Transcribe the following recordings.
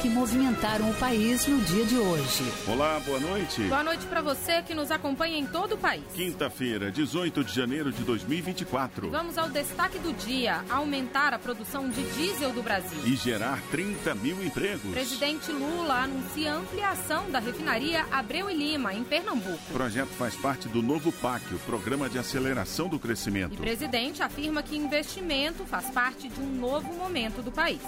que movimentaram o país no dia de hoje. Olá, boa noite. Boa noite para você que nos acompanha em todo o país. Quinta-feira, 18 de janeiro de 2024. Vamos ao destaque do dia: aumentar a produção de diesel do Brasil. E gerar 30 mil empregos. Presidente Lula anuncia ampliação da refinaria Abreu e Lima, em Pernambuco. O projeto faz parte do novo PAC, o Programa de Aceleração do Crescimento. E presidente afirma que investimento faz parte de um novo momento do país.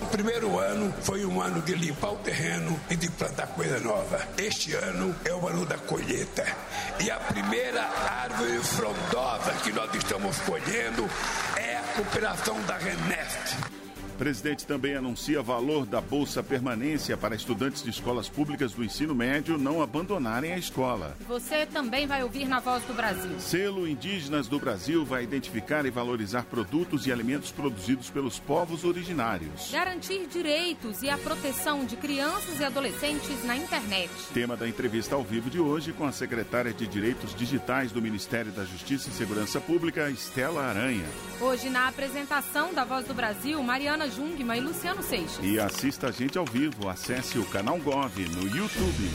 O primeiro ano foi um ano de limpar o terreno e de plantar coisa nova. Este ano é o ano da colheita. E a primeira árvore frondosa que nós estamos colhendo é a cooperação da Renest. Presidente também anuncia valor da Bolsa Permanência para estudantes de escolas públicas do ensino médio não abandonarem a escola. Você também vai ouvir na Voz do Brasil. Selo Indígenas do Brasil vai identificar e valorizar produtos e alimentos produzidos pelos povos originários. Garantir direitos e a proteção de crianças e adolescentes na internet. Tema da entrevista ao vivo de hoje com a secretária de Direitos Digitais do Ministério da Justiça e Segurança Pública, Estela Aranha. Hoje, na apresentação da Voz do Brasil, Mariana Jungma e Luciano Seixas. E assista a gente ao vivo. Acesse o canal Gov no YouTube.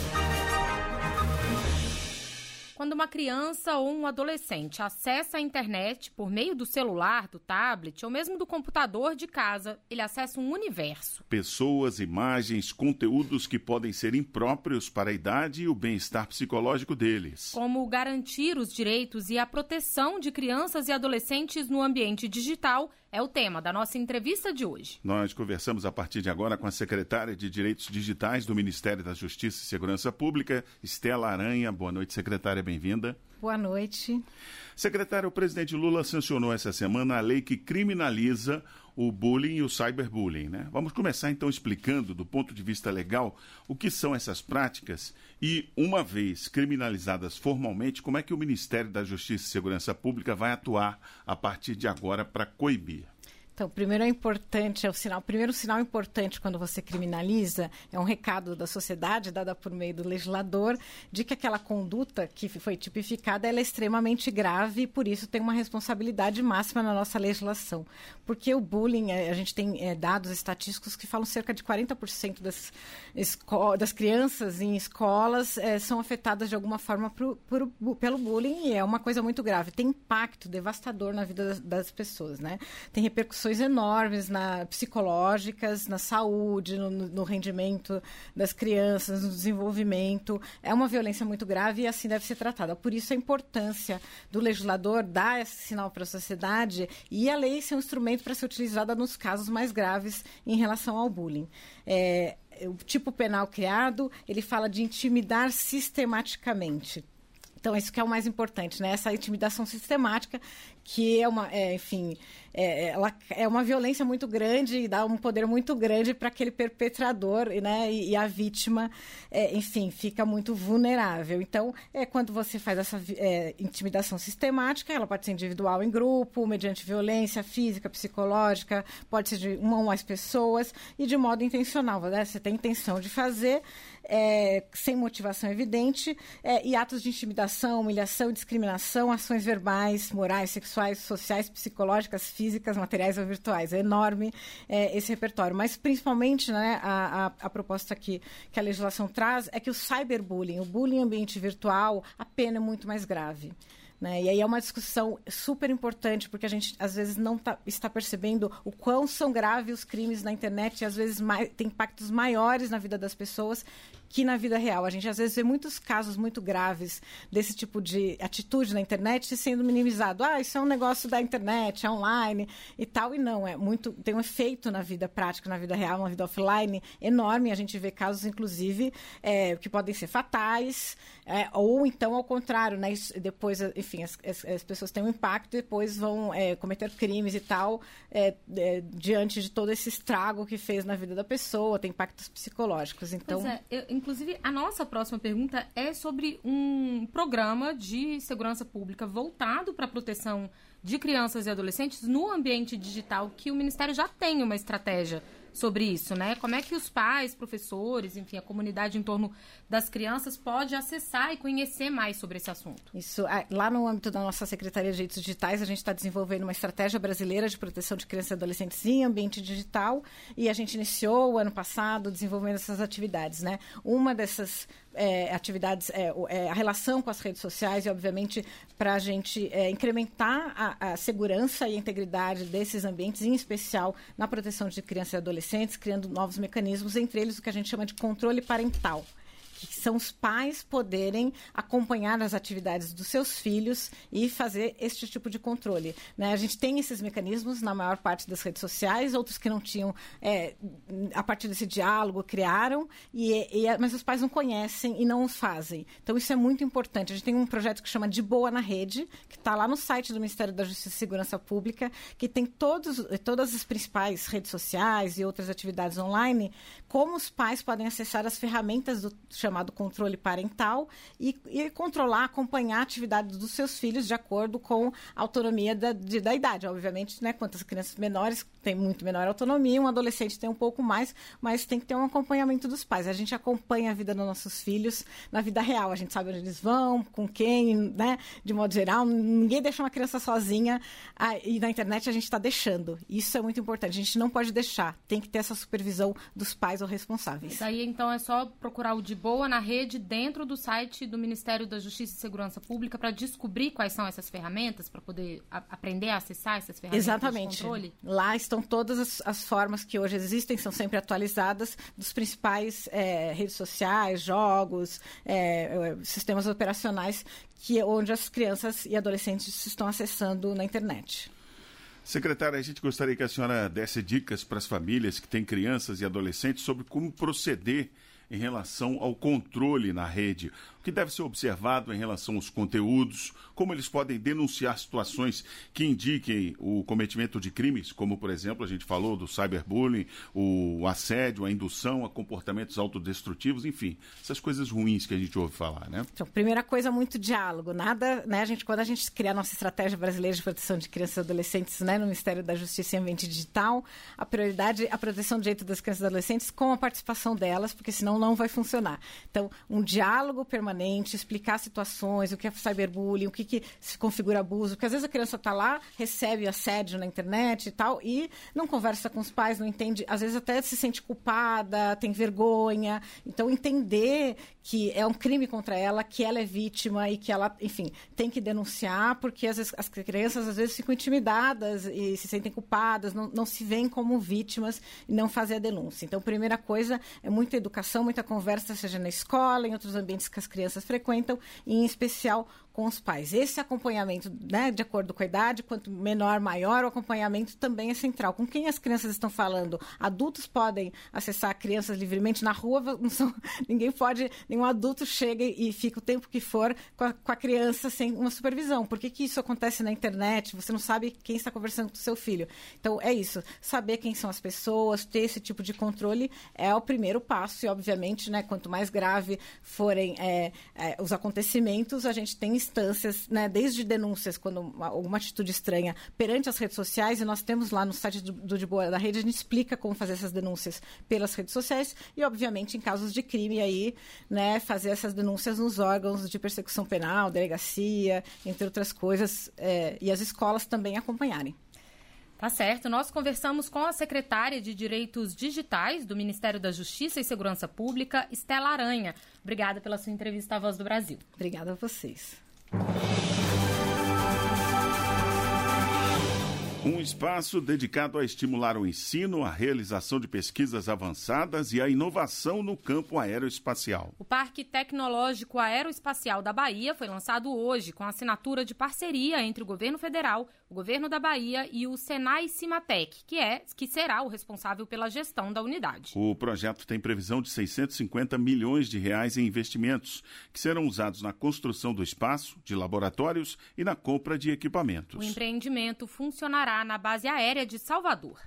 Quando uma criança ou um adolescente acessa a internet por meio do celular, do tablet ou mesmo do computador de casa, ele acessa um universo. Pessoas, imagens, conteúdos que podem ser impróprios para a idade e o bem-estar psicológico deles. Como garantir os direitos e a proteção de crianças e adolescentes no ambiente digital é o tema da nossa entrevista de hoje. Nós conversamos a partir de agora com a secretária de Direitos Digitais do Ministério da Justiça e Segurança Pública, Estela Aranha. Boa noite, secretária, bem-vinda. Boa noite. Secretário, o presidente Lula sancionou essa semana a lei que criminaliza o bullying e o cyberbullying. Né? Vamos começar então explicando, do ponto de vista legal, o que são essas práticas e, uma vez criminalizadas formalmente, como é que o Ministério da Justiça e Segurança Pública vai atuar a partir de agora para coibir. Então, primeiro é importante, é o sinal, primeiro sinal importante quando você criminaliza é um recado da sociedade dada por meio do legislador de que aquela conduta que foi tipificada é extremamente grave e por isso tem uma responsabilidade máxima na nossa legislação. Porque o bullying, a gente tem é, dados estatísticos que falam cerca de 40% das, das crianças em escolas é, são afetadas de alguma forma por, por, pelo bullying e é uma coisa muito grave. Tem impacto devastador na vida das, das pessoas, né? Tem repercussões repercussões enormes na, psicológicas, na saúde, no, no, rendimento das crianças, no desenvolvimento. É uma violência muito grave e assim deve ser tratada. Por isso a importância do legislador dar esse sinal para a sociedade e a lei ser um instrumento para ser utilizada nos casos mais graves em relação ao bullying. É, o tipo penal criado, ele fala de intimidar sistematicamente. Então, isso que é o mais importante, né? Essa intimidação sistemática, que é uma, é, enfim, é, ela é uma violência muito grande e dá um poder muito grande para aquele perpetrador, né? E, e a vítima, é, enfim, fica muito vulnerável. Então, é quando você faz essa é, intimidação sistemática, ela pode ser individual em grupo, mediante violência física, psicológica, pode ser de uma ou mais pessoas e de modo intencional, né? Você tem intenção de fazer é, sem motivação evidente é, e atos de intimidação, humilhação, discriminação, ações verbais, morais, sexuais, sociais, psicológicas, físicas, materiais ou virtuais. É enorme é, esse repertório. Mas, principalmente, né, a, a, a, proposta que, que a legislação traz é que o cyberbullying, o bullying em ambiente virtual, a pena é muito mais grave. Né? E aí é uma discussão super importante, porque a gente às vezes não tá, está percebendo o quão são graves os crimes na internet e às vezes mais, tem impactos maiores na vida das pessoas que na vida real. A gente às vezes vê muitos casos muito graves desse tipo de atitude na internet sendo minimizado. Ah, isso é um negócio da internet, é online e tal. E não, é muito. tem um efeito na vida prática, na vida real, na vida offline enorme. A gente vê casos, inclusive, é, que podem ser fatais, é, ou então ao contrário, né? Depois, enfim, as, as, as pessoas têm um impacto e depois vão é, cometer crimes e tal, é, é, diante de todo esse estrago que fez na vida da pessoa, tem impactos psicológicos. Então. É, eu, Inclusive, a nossa próxima pergunta é sobre um programa de segurança pública voltado para a proteção de crianças e adolescentes no ambiente digital, que o Ministério já tem uma estratégia sobre isso, né? Como é que os pais, professores, enfim, a comunidade em torno das crianças pode acessar e conhecer mais sobre esse assunto? Isso, lá no âmbito da nossa Secretaria de Direitos Digitais, a gente está desenvolvendo uma estratégia brasileira de proteção de crianças e adolescentes em ambiente digital e a gente iniciou o ano passado desenvolvendo essas atividades, né? Uma dessas é, atividades, é, é, a relação com as redes sociais e, obviamente, para a gente é, incrementar a, a, segurança e a integridade desses ambientes, em especial na proteção de crianças e adolescentes, criando novos mecanismos, entre eles o que a gente chama de controle parental são os pais poderem acompanhar as atividades dos seus filhos e fazer este tipo de controle. Né? A gente tem esses mecanismos na maior parte das redes sociais, outros que não tinham, é, a partir desse diálogo, criaram, e, e, mas os pais não conhecem e não os fazem. Então, isso é muito importante. A gente tem um projeto que chama De Boa na Rede, que está lá no site do Ministério da Justiça e Segurança Pública, que tem todos, todas as principais redes sociais e outras atividades online, como os pais podem acessar as ferramentas do chamado controle parental e, e controlar, acompanhar a atividade dos seus filhos de acordo com a autonomia da, de, da idade. Obviamente, né, quantas crianças menores têm muito menor autonomia, um adolescente tem um pouco mais, mas tem que ter um acompanhamento dos pais. A gente acompanha a vida dos nossos filhos na vida real. A gente sabe onde eles vão, com quem, né? De modo geral, ninguém deixa uma criança sozinha e na internet a gente está deixando. Isso é muito importante. A gente não pode deixar. Tem que ter essa supervisão dos pais ou responsáveis. Isso aí, então, é só procurar o de boa na rede dentro do site do Ministério da Justiça e Segurança Pública para descobrir quais são essas ferramentas, para poder a, aprender a acessar essas ferramentas Exatamente. de controle? Lá estão todas as, as, formas que hoje existem, são sempre atualizadas, dos principais é, redes sociais, jogos, é, sistemas operacionais que onde as crianças e adolescentes estão acessando na internet. Secretária, a gente gostaria que a senhora desse dicas para as famílias que têm crianças e adolescentes sobre como proceder em relação ao controle na rede, o que deve ser observado em relação aos conteúdos, como eles podem denunciar situações que indiquem o cometimento de crimes, como, por exemplo, a gente falou do cyberbullying, o assédio, a indução a comportamentos autodestrutivos, enfim, essas coisas ruins que a gente ouve falar, né? Então, primeira coisa, muito diálogo. Nada, né, a gente, quando a gente cria a nossa estratégia brasileira de proteção de crianças e adolescentes, né, no Ministério da Justiça e Ambiente Digital, a prioridade é a proteção do direito das crianças e adolescentes com a participação delas, porque senão não vai funcionar. Então, um diálogo permanente, explicar situações, o que é cyberbullying, o que, que se configura abuso, porque às vezes a criança está lá, recebe assédio na internet e tal, e não conversa com os pais, não entende, às vezes até se sente culpada, tem vergonha. Então, entender que é um crime contra ela, que ela é vítima e que ela, enfim, tem que denunciar, porque às vezes, as crianças às vezes ficam intimidadas e se sentem culpadas, não, não se veem como vítimas e não fazem a denúncia. Então, primeira coisa é muita educação, muita conversa, seja na escola, em outros ambientes que as crianças frequentam, e em especial com os pais. Esse acompanhamento, né, de acordo com a idade, quanto menor, maior, o acompanhamento também é central. Com quem as crianças estão falando? Adultos podem acessar crianças livremente na rua, são, ninguém pode, nenhum adulto chega e fica o tempo que for com a, com a criança sem uma supervisão. Por que, que isso acontece na internet? Você não sabe quem está conversando com o seu filho. Então, é isso. Saber quem são as pessoas, ter esse tipo de controle é o primeiro passo. E, obviamente, né, quanto mais grave forem é, é, os acontecimentos, a gente tem instâncias, né, desde denúncias, quando alguma atitude estranha perante as redes sociais, e nós temos lá no site do, do De Boa da Rede, a gente explica como fazer essas denúncias pelas redes sociais e, obviamente, em casos de crime aí, né, fazer essas denúncias nos órgãos de persecução penal, delegacia, entre outras coisas, é, e as escolas também acompanharem. Tá certo. Nós conversamos com a secretária de Direitos Digitais do Ministério da Justiça e Segurança Pública, Estela Aranha. Obrigada pela sua entrevista à Voz do Brasil. Obrigada a vocês. 何? Um espaço dedicado a estimular o ensino, a realização de pesquisas avançadas e a inovação no campo aeroespacial. O Parque Tecnológico Aeroespacial da Bahia foi lançado hoje com assinatura de parceria entre o governo federal, o governo da Bahia e o Senai Cimatec, que é que será o responsável pela gestão da unidade. O projeto tem previsão de 650 milhões de reais em investimentos, que serão usados na construção do espaço, de laboratórios e na compra de equipamentos. O empreendimento funcionará na base aérea de Salvador.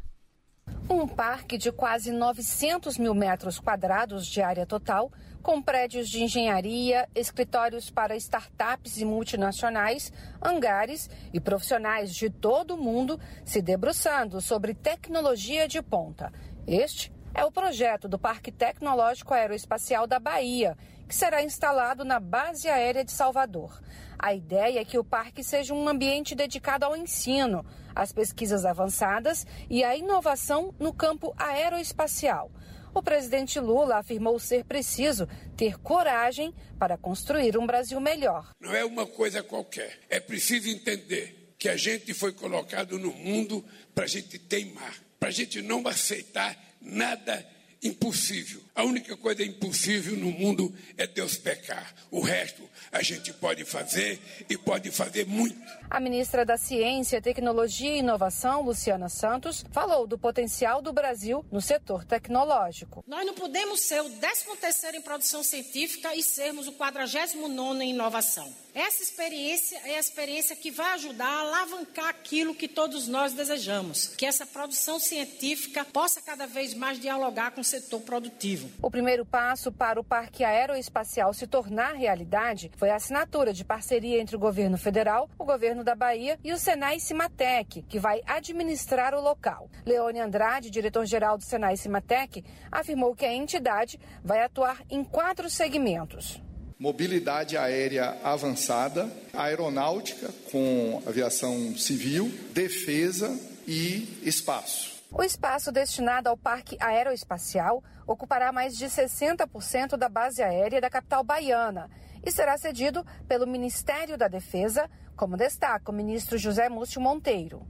Um parque de quase 900 mil metros quadrados de área total, com prédios de engenharia, escritórios para startups e multinacionais, hangares e profissionais de todo o mundo se debruçando sobre tecnologia de ponta. Este é o projeto do Parque Tecnológico Aeroespacial da Bahia, que será instalado na Base Aérea de Salvador. A ideia é que o parque seja um ambiente dedicado ao ensino, às pesquisas avançadas e à inovação no campo aeroespacial. O presidente Lula afirmou ser preciso ter coragem para construir um Brasil melhor. Não é uma coisa qualquer. É preciso entender que a gente foi colocado no mundo para a gente teimar, para a gente não aceitar nada impossível. A única coisa impossível no mundo é Deus pecar. O resto a gente pode fazer e pode fazer muito. A ministra da Ciência, Tecnologia e Inovação, Luciana Santos, falou do potencial do Brasil no setor tecnológico. Nós não podemos ser o 13º em produção científica e sermos o 49º em inovação. Essa experiência é a experiência que vai ajudar a alavancar aquilo que todos nós desejamos, que essa produção científica possa cada vez mais dialogar com o setor produtivo. O primeiro passo para o Parque Aeroespacial se tornar realidade foi a assinatura de parceria entre o governo federal, o governo da Bahia e o Senai Cimatec, que vai administrar o local. Leone Andrade, diretor-geral do Senai Cimatec, afirmou que a entidade vai atuar em quatro segmentos mobilidade aérea avançada, aeronáutica com aviação civil, defesa e espaço. O espaço destinado ao Parque Aeroespacial ocupará mais de 60% da base aérea da capital baiana e será cedido pelo Ministério da Defesa, como destaca o ministro José Múcio Monteiro.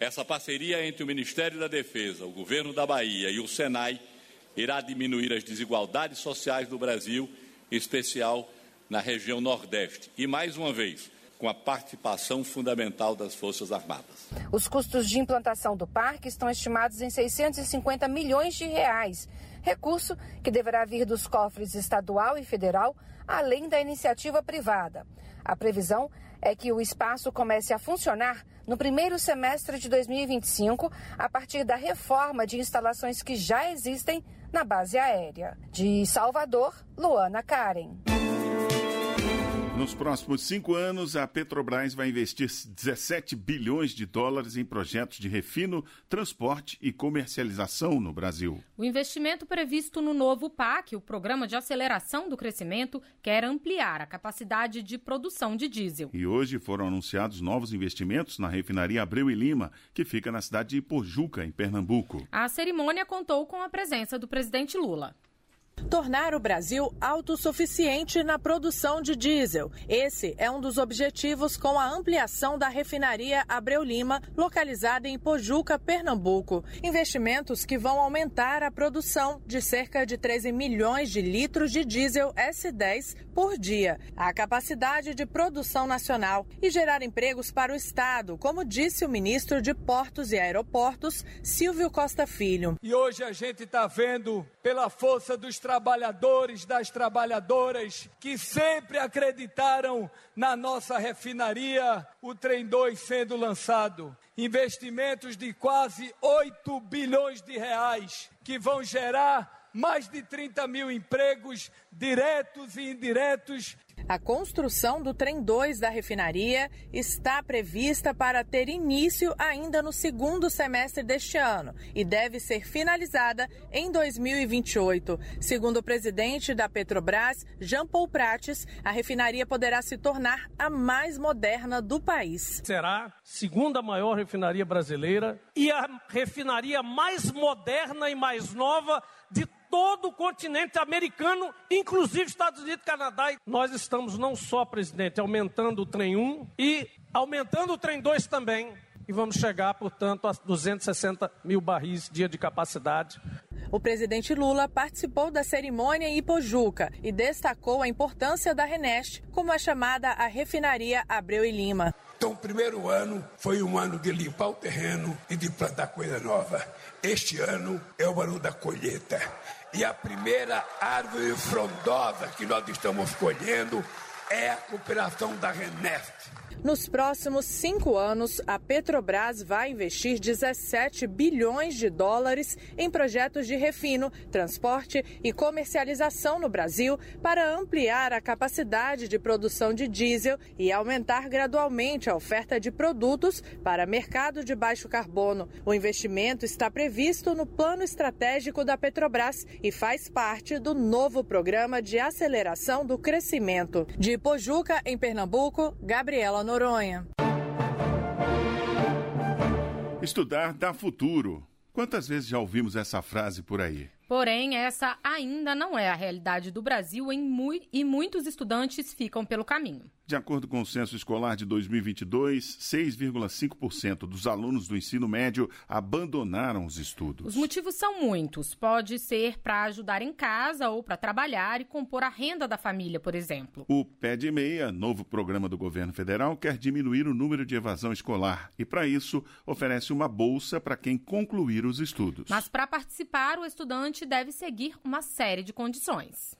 Essa parceria entre o Ministério da Defesa, o governo da Bahia e o Senai irá diminuir as desigualdades sociais do Brasil em especial na região Nordeste, e mais uma vez, com a participação fundamental das Forças Armadas. Os custos de implantação do parque estão estimados em 650 milhões de reais, recurso que deverá vir dos cofres estadual e federal, além da iniciativa privada. A previsão é que o espaço comece a funcionar no primeiro semestre de 2025, a partir da reforma de instalações que já existem na base aérea. De Salvador, Luana Karen. Nos próximos cinco anos, a Petrobras vai investir 17 bilhões de dólares em projetos de refino, transporte e comercialização no Brasil. O investimento previsto no novo PAC, o Programa de Aceleração do Crescimento, quer ampliar a capacidade de produção de diesel. E hoje foram anunciados novos investimentos na refinaria Abreu e Lima, que fica na cidade de Ipojuca, em Pernambuco. A cerimônia contou com a presença do presidente Lula tornar o Brasil autossuficiente na produção de diesel. Esse é um dos objetivos com a ampliação da refinaria Abreu Lima, localizada em Pojuca, Pernambuco. Investimentos que vão aumentar a produção de cerca de 13 milhões de litros de diesel S10 por dia, a capacidade de produção nacional e gerar empregos para o Estado, como disse o ministro de Portos e Aeroportos, Silvio Costa Filho. E hoje a gente está vendo, pela força dos trabalhadores, das trabalhadoras que sempre acreditaram na nossa refinaria, o Trem 2 sendo lançado. Investimentos de quase 8 bilhões de reais que vão gerar mais de 30 mil empregos diretos e indiretos a construção do trem 2 da refinaria está prevista para ter início ainda no segundo semestre deste ano e deve ser finalizada em 2028. Segundo o presidente da Petrobras, Jean Paul Prates, a refinaria poderá se tornar a mais moderna do país. Será a segunda maior refinaria brasileira e a refinaria mais moderna e mais nova de todo o continente americano, inclusive Estados Unidos, Canadá. Nós estamos não só, presidente, aumentando o trem 1 e aumentando o trem 2 também. E vamos chegar, portanto, a 260 mil barris dia de capacidade. O presidente Lula participou da cerimônia em Ipojuca e destacou a importância da Renest, como é chamada a refinaria Abreu e Lima. Então, o primeiro ano foi um ano de limpar o terreno e de plantar coisa nova. Este ano é o ano da colheita. E a primeira árvore frondosa que nós estamos colhendo é a cooperação da Renest. Nos próximos cinco anos, a Petrobras vai investir 17 bilhões de dólares em projetos de refino, transporte e comercialização no Brasil para ampliar a capacidade de produção de diesel e aumentar gradualmente a oferta de produtos para mercado de baixo carbono. O investimento está previsto no plano estratégico da Petrobras e faz parte do novo programa de aceleração do crescimento. De Pojuca, em Pernambuco, Gabriela Noronha. Estudar dá futuro. Quantas vezes já ouvimos essa frase por aí? Porém, essa ainda não é a realidade do Brasil mu e muitos estudantes ficam pelo caminho. De acordo com o censo escolar de 2022, 6,5% dos alunos do ensino médio abandonaram os estudos. Os motivos são muitos. Pode ser para ajudar em casa ou para trabalhar e compor a renda da família, por exemplo. O Pé de Meia, novo programa do governo federal, quer diminuir o número de evasão escolar e, para isso, oferece uma bolsa para quem concluir os estudos. Mas para participar, o estudante deve seguir uma série de condições.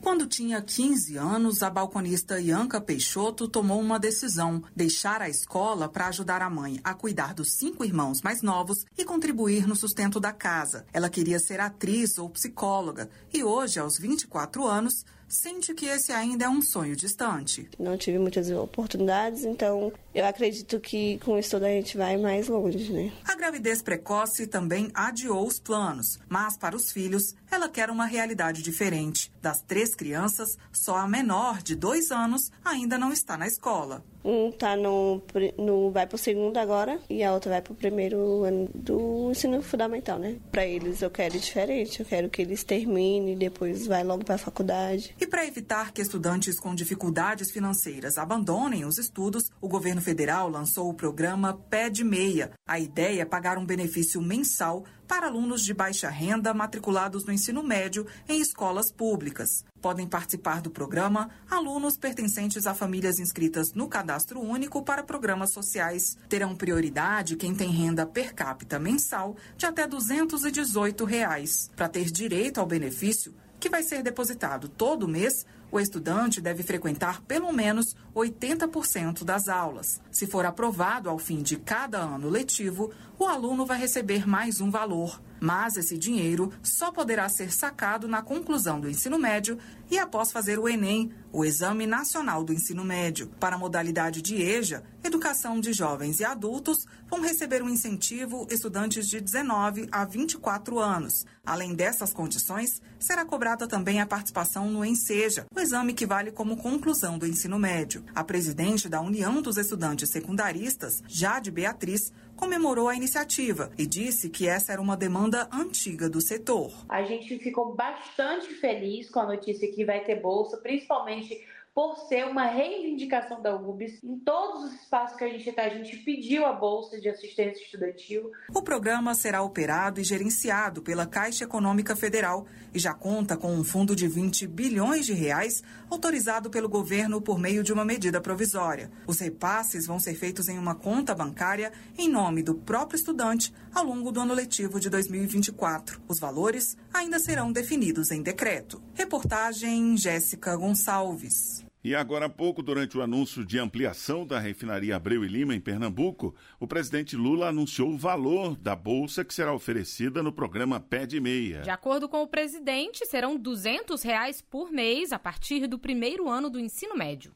Quando tinha 15 anos, a balconista Ianca Peixoto tomou uma decisão: deixar a escola para ajudar a mãe a cuidar dos cinco irmãos mais novos e contribuir no sustento da casa. Ela queria ser atriz ou psicóloga e hoje, aos 24 anos, sente que esse ainda é um sonho distante. Não tive muitas oportunidades, então eu acredito que com o estudo a gente vai mais longe, né? A gravidez precoce também adiou os planos, mas para os filhos ela quer uma realidade diferente. Das três crianças, só a menor, de dois anos, ainda não está na escola. Um tá no, no vai pro segundo agora e a outra vai pro primeiro ano do ensino fundamental, né? Para eles eu quero diferente, eu quero que eles terminem e depois vai logo para a faculdade. E para evitar que estudantes com dificuldades financeiras abandonem os estudos, o governo federal lançou o programa Pé de Meia. A ideia é pagar um benefício mensal para alunos de baixa renda matriculados no ensino médio em escolas públicas. Podem participar do programa alunos pertencentes a famílias inscritas no Cadastro Único para programas sociais. Terão prioridade quem tem renda per capita mensal de até 218 reais. Para ter direito ao benefício, que vai ser depositado todo mês, o estudante deve frequentar pelo menos 80% das aulas. Se for aprovado ao fim de cada ano letivo, o aluno vai receber mais um valor. Mas esse dinheiro só poderá ser sacado na conclusão do ensino médio e após fazer o Enem, o Exame Nacional do Ensino Médio. Para a modalidade de EJA, Educação de Jovens e Adultos, vão receber um incentivo estudantes de 19 a 24 anos. Além dessas condições, será cobrada também a participação no ENSEJA, o exame que vale como conclusão do ensino médio. A presidente da União dos Estudantes Secundaristas, Jade Beatriz, comemorou a iniciativa e disse que essa era uma demanda antiga do setor. A gente ficou bastante feliz com a notícia que vai ter bolsa, principalmente por ser uma reivindicação da UBS. Em todos os espaços que a gente está, a gente pediu a bolsa de assistência estudantil. O programa será operado e gerenciado pela Caixa Econômica Federal e já conta com um fundo de 20 bilhões de reais autorizado pelo governo por meio de uma medida provisória. Os repasses vão ser feitos em uma conta bancária em nome do próprio estudante ao longo do ano letivo de 2024. Os valores ainda serão definidos em decreto. Reportagem Jéssica Gonçalves. E agora há pouco, durante o anúncio de ampliação da refinaria Abreu e Lima em Pernambuco, o presidente Lula anunciou o valor da bolsa que será oferecida no programa Pé de Meia. De acordo com o presidente, serão 200 reais por mês a partir do primeiro ano do ensino médio.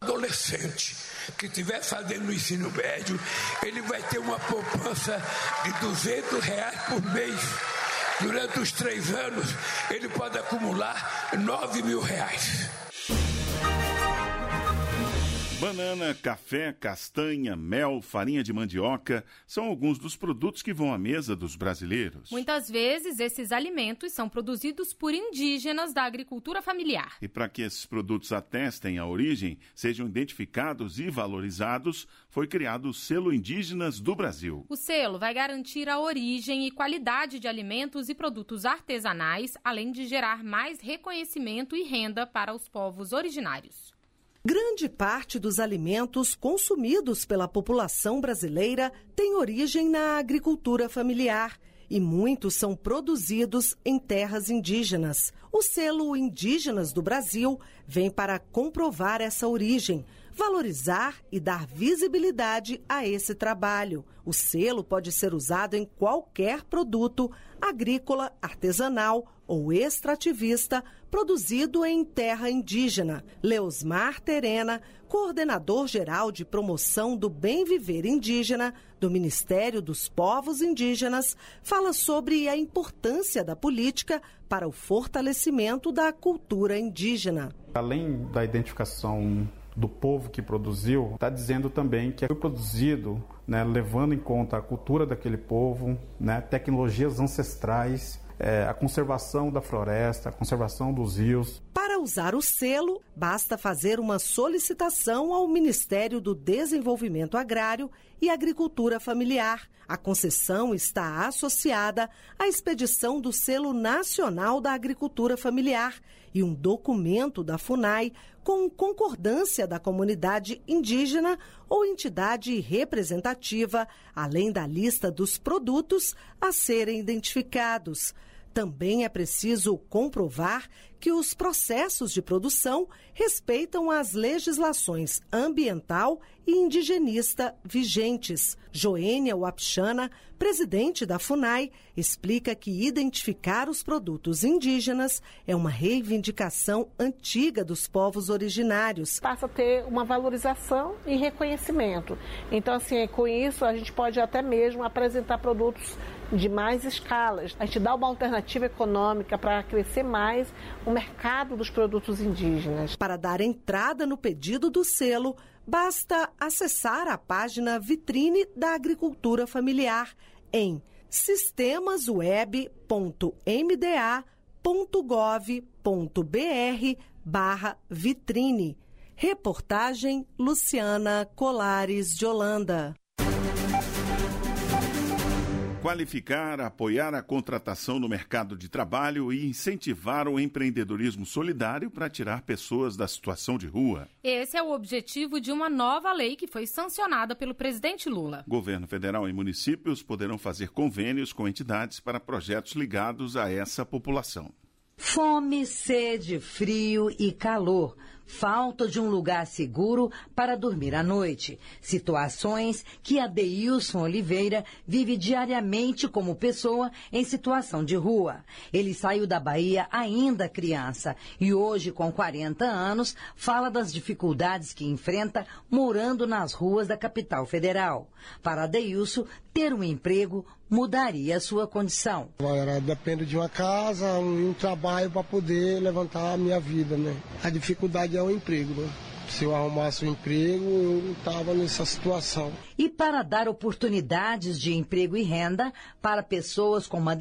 Adolescente que estiver fazendo o ensino médio, ele vai ter uma poupança de 200 reais por mês. Durante os três anos, ele pode acumular 9 mil reais. Banana, café, castanha, mel, farinha de mandioca são alguns dos produtos que vão à mesa dos brasileiros. Muitas vezes, esses alimentos são produzidos por indígenas da agricultura familiar. E para que esses produtos atestem a origem, sejam identificados e valorizados, foi criado o Selo Indígenas do Brasil. O selo vai garantir a origem e qualidade de alimentos e produtos artesanais, além de gerar mais reconhecimento e renda para os povos originários. Grande parte dos alimentos consumidos pela população brasileira tem origem na agricultura familiar e muitos são produzidos em terras indígenas. O selo Indígenas do Brasil vem para comprovar essa origem, valorizar e dar visibilidade a esse trabalho. O selo pode ser usado em qualquer produto agrícola, artesanal ou extrativista produzido em terra indígena. Leosmar Terena, coordenador geral de promoção do bem viver indígena do Ministério dos Povos Indígenas, fala sobre a importância da política para o fortalecimento da cultura indígena. Além da identificação do povo que produziu, está dizendo também que foi produzido né, levando em conta a cultura daquele povo, né, tecnologias ancestrais é, a conservação da floresta, a conservação dos rios. Para usar o selo, basta fazer uma solicitação ao Ministério do Desenvolvimento Agrário e Agricultura Familiar. A concessão está associada à expedição do Selo Nacional da Agricultura Familiar e um documento da FUNAI com concordância da comunidade indígena ou entidade representativa, além da lista dos produtos a serem identificados. Também é preciso comprovar que os processos de produção respeitam as legislações ambiental e indigenista vigentes. Joênia Wapchana, presidente da FUNAI, explica que identificar os produtos indígenas é uma reivindicação antiga dos povos originários. Passa a ter uma valorização e reconhecimento. Então, assim, com isso a gente pode até mesmo apresentar produtos de mais escalas. A gente dá uma alternativa econômica para crescer mais o mercado dos produtos indígenas. Para dar entrada no pedido do selo, basta acessar a página Vitrine da Agricultura Familiar em sistemasweb.mda.gov.br barra vitrine. Reportagem Luciana Colares de Holanda qualificar, apoiar a contratação no mercado de trabalho e incentivar o empreendedorismo solidário para tirar pessoas da situação de rua. Esse é o objetivo de uma nova lei que foi sancionada pelo presidente Lula. Governo federal e municípios poderão fazer convênios com entidades para projetos ligados a essa população. Fome, sede, frio e calor falta de um lugar seguro para dormir à noite. Situações que a Deilson Oliveira vive diariamente como pessoa em situação de rua. Ele saiu da Bahia ainda criança e hoje, com 40 anos, fala das dificuldades que enfrenta morando nas ruas da capital federal. Para Deilson, ter um emprego mudaria a sua condição. Agora, depende de uma casa, um trabalho para poder levantar a minha vida, né? A dificuldade é o emprego, né? Se eu arrumasse um emprego, eu não estava nessa situação. E para dar oportunidades de emprego e renda para pessoas como a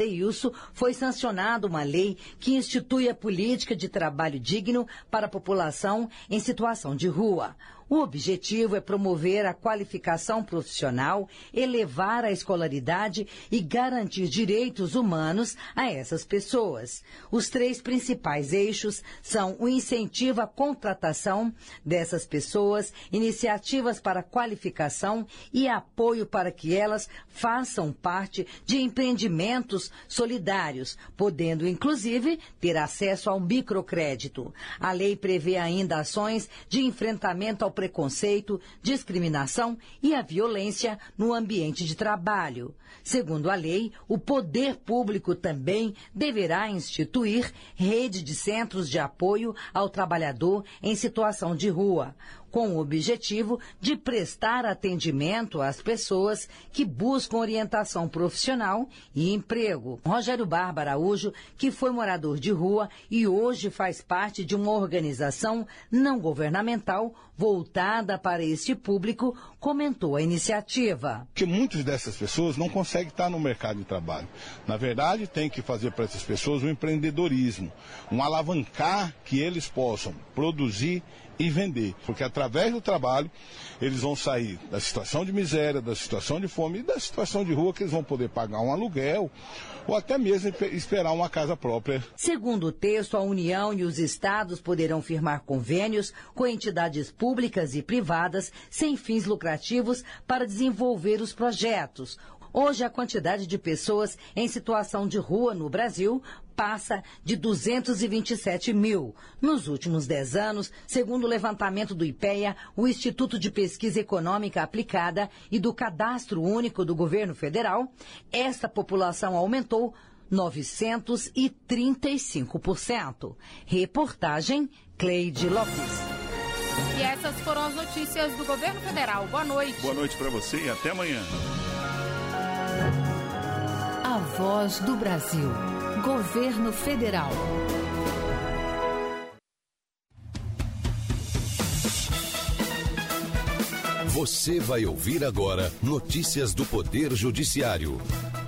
foi sancionada uma lei que institui a política de trabalho digno para a população em situação de rua. O objetivo é promover a qualificação profissional, elevar a escolaridade e garantir direitos humanos a essas pessoas. Os três principais eixos são o incentivo à contratação dessas pessoas, iniciativas para qualificação e apoio para que elas façam parte de empreendimentos solidários, podendo inclusive ter acesso ao microcrédito. A lei prevê ainda ações de enfrentamento ao preconceito, discriminação e a violência no ambiente de trabalho. Segundo a lei, o poder público também deverá instituir rede de centros de apoio ao trabalhador em situação de rua com o objetivo de prestar atendimento às pessoas que buscam orientação profissional e emprego. Rogério Barba Araújo, que foi morador de rua e hoje faz parte de uma organização não governamental voltada para este público, comentou a iniciativa. Que muitas dessas pessoas não conseguem estar no mercado de trabalho. Na verdade, tem que fazer para essas pessoas um empreendedorismo, um alavancar que eles possam produzir e vender. Porque através do trabalho eles vão sair da situação de miséria, da situação de fome e da situação de rua que eles vão poder pagar um aluguel ou até mesmo esperar uma casa própria. Segundo o texto, a União e os estados poderão firmar convênios com entidades públicas e privadas sem fins lucrativos para desenvolver os projetos. Hoje, a quantidade de pessoas em situação de rua no Brasil passa de 227 mil. Nos últimos 10 anos, segundo o levantamento do IPEA, o Instituto de Pesquisa Econômica Aplicada e do Cadastro Único do Governo Federal, essa população aumentou 935%. Reportagem Cleide Lopes. E essas foram as notícias do governo federal. Boa noite. Boa noite para você e até amanhã. A voz do Brasil. Governo federal. Você vai ouvir agora notícias do Poder Judiciário.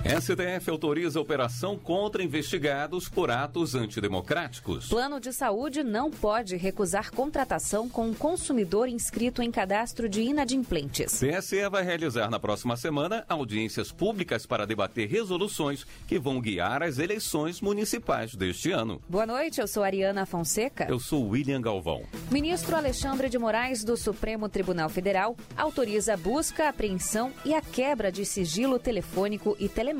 STF autoriza operação contra investigados por atos antidemocráticos. Plano de saúde não pode recusar contratação com um consumidor inscrito em cadastro de inadimplentes. TSE vai realizar na próxima semana audiências públicas para debater resoluções que vão guiar as eleições municipais deste ano. Boa noite, eu sou Ariana Fonseca. Eu sou William Galvão. Ministro Alexandre de Moraes do Supremo Tribunal Federal autoriza a busca, apreensão e a quebra de sigilo telefônico e telemático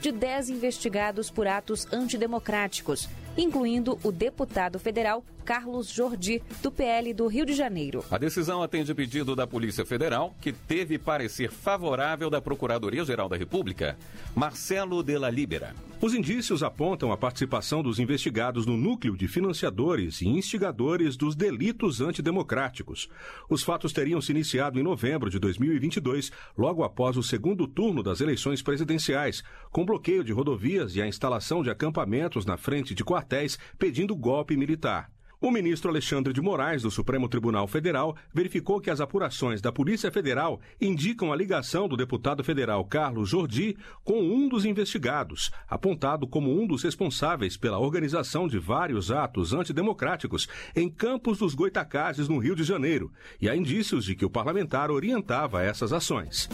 de 10 investigados por atos antidemocráticos, incluindo o deputado federal Carlos Jordi, do PL do Rio de Janeiro. A decisão atende pedido da Polícia Federal, que teve parecer favorável da Procuradoria-Geral da República, Marcelo de la Libera. Os indícios apontam a participação dos investigados no núcleo de financiadores e instigadores dos delitos antidemocráticos. Os fatos teriam se iniciado em novembro de 2022, logo após o segundo turno das eleições presidenciais, com bloqueio de rodovias e a instalação de acampamentos na frente de quartéis pedindo golpe militar. O ministro Alexandre de Moraes, do Supremo Tribunal Federal, verificou que as apurações da Polícia Federal indicam a ligação do deputado federal Carlos Jordi com um dos investigados, apontado como um dos responsáveis pela organização de vários atos antidemocráticos em Campos dos Goitacazes, no Rio de Janeiro, e há indícios de que o parlamentar orientava essas ações.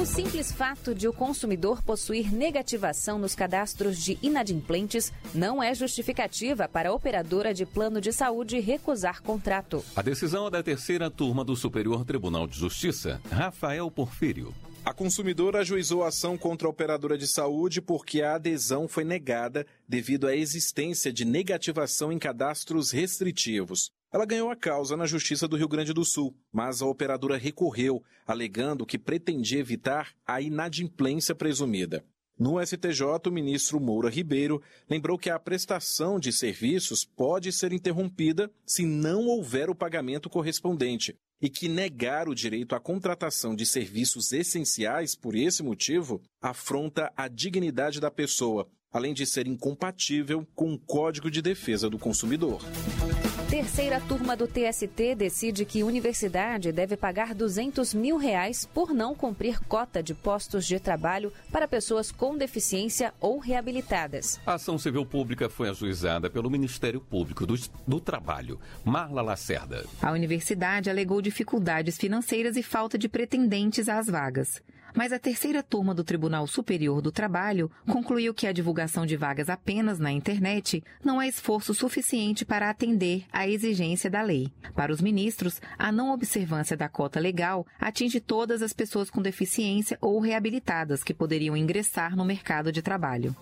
O simples fato de o consumidor possuir negativação nos cadastros de inadimplentes não é justificativa para a operadora de plano de de Saúde recusar contrato. A decisão é da terceira turma do Superior Tribunal de Justiça, Rafael Porfírio. A consumidora ajuizou a ação contra a operadora de saúde porque a adesão foi negada devido à existência de negativação em cadastros restritivos. Ela ganhou a causa na Justiça do Rio Grande do Sul, mas a operadora recorreu, alegando que pretendia evitar a inadimplência presumida. No STJ, o ministro Moura Ribeiro lembrou que a prestação de serviços pode ser interrompida se não houver o pagamento correspondente e que negar o direito à contratação de serviços essenciais por esse motivo afronta a dignidade da pessoa, além de ser incompatível com o Código de Defesa do Consumidor. Terceira turma do TST decide que universidade deve pagar 200 mil reais por não cumprir cota de postos de trabalho para pessoas com deficiência ou reabilitadas. A ação civil pública foi ajuizada pelo Ministério Público do, do Trabalho, Marla Lacerda. A universidade alegou dificuldades financeiras e falta de pretendentes às vagas mas a terceira turma do Tribunal Superior do Trabalho concluiu que a divulgação de vagas apenas na internet não é esforço suficiente para atender à exigência da lei. Para os ministros, a não observância da cota legal atinge todas as pessoas com deficiência ou reabilitadas que poderiam ingressar no mercado de trabalho.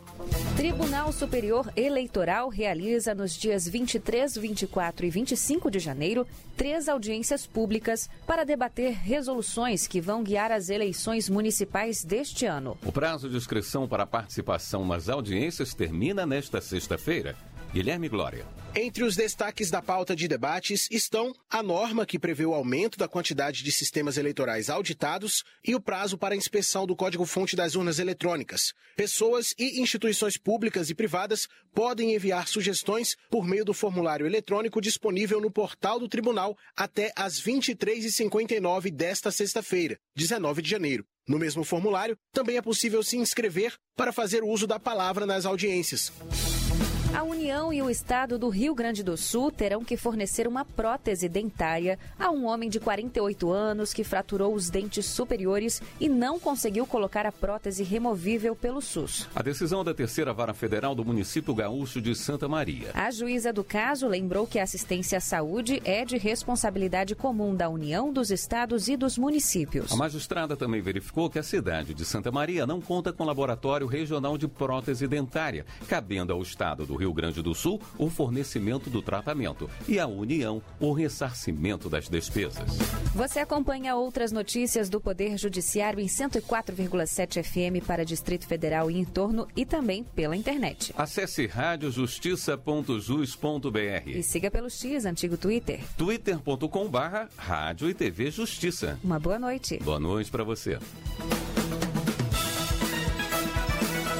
Tribunal Superior Eleitoral realiza nos dias 23, 24 e 25 de janeiro três audiências públicas para debater resoluções que vão guiar as eleições municipais deste ano. O prazo de inscrição para participação nas audiências termina nesta sexta-feira. Guilherme Glória. Entre os destaques da pauta de debates estão a norma que prevê o aumento da quantidade de sistemas eleitorais auditados e o prazo para a inspeção do código-fonte das urnas eletrônicas. Pessoas e instituições públicas e privadas podem enviar sugestões por meio do formulário eletrônico disponível no portal do tribunal até às 23h59 desta sexta-feira, 19 de janeiro. No mesmo formulário, também é possível se inscrever para fazer uso da palavra nas audiências. A União e o Estado do Rio Grande do Sul terão que fornecer uma prótese dentária a um homem de 48 anos que fraturou os dentes superiores e não conseguiu colocar a prótese removível pelo SUS. A decisão da terceira vara federal do município gaúcho de Santa Maria. A juíza do caso lembrou que a assistência à saúde é de responsabilidade comum da União, dos estados e dos municípios. A magistrada também verificou que a cidade de Santa Maria não conta com laboratório regional de prótese dentária, cabendo ao estado do Rio Grande do Sul o fornecimento do tratamento e à União o ressarcimento das despesas. Você acompanha outras notícias do Poder Judiciário em 104,7 FM para Distrito Federal e em torno e também pela internet. Acesse radiojustiça.jus.br e siga pelo X, antigo Twitter. twitter.com barra Rádio e TV Justiça. Uma boa noite. Boa noite para você.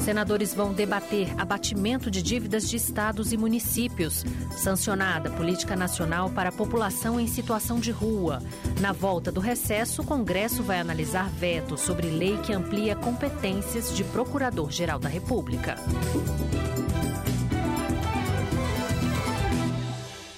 Senadores vão debater abatimento de dívidas de estados e municípios. Sancionada política nacional para a população em situação de rua. Na volta do recesso, o Congresso vai analisar veto sobre lei que amplia competências de Procurador-Geral da República.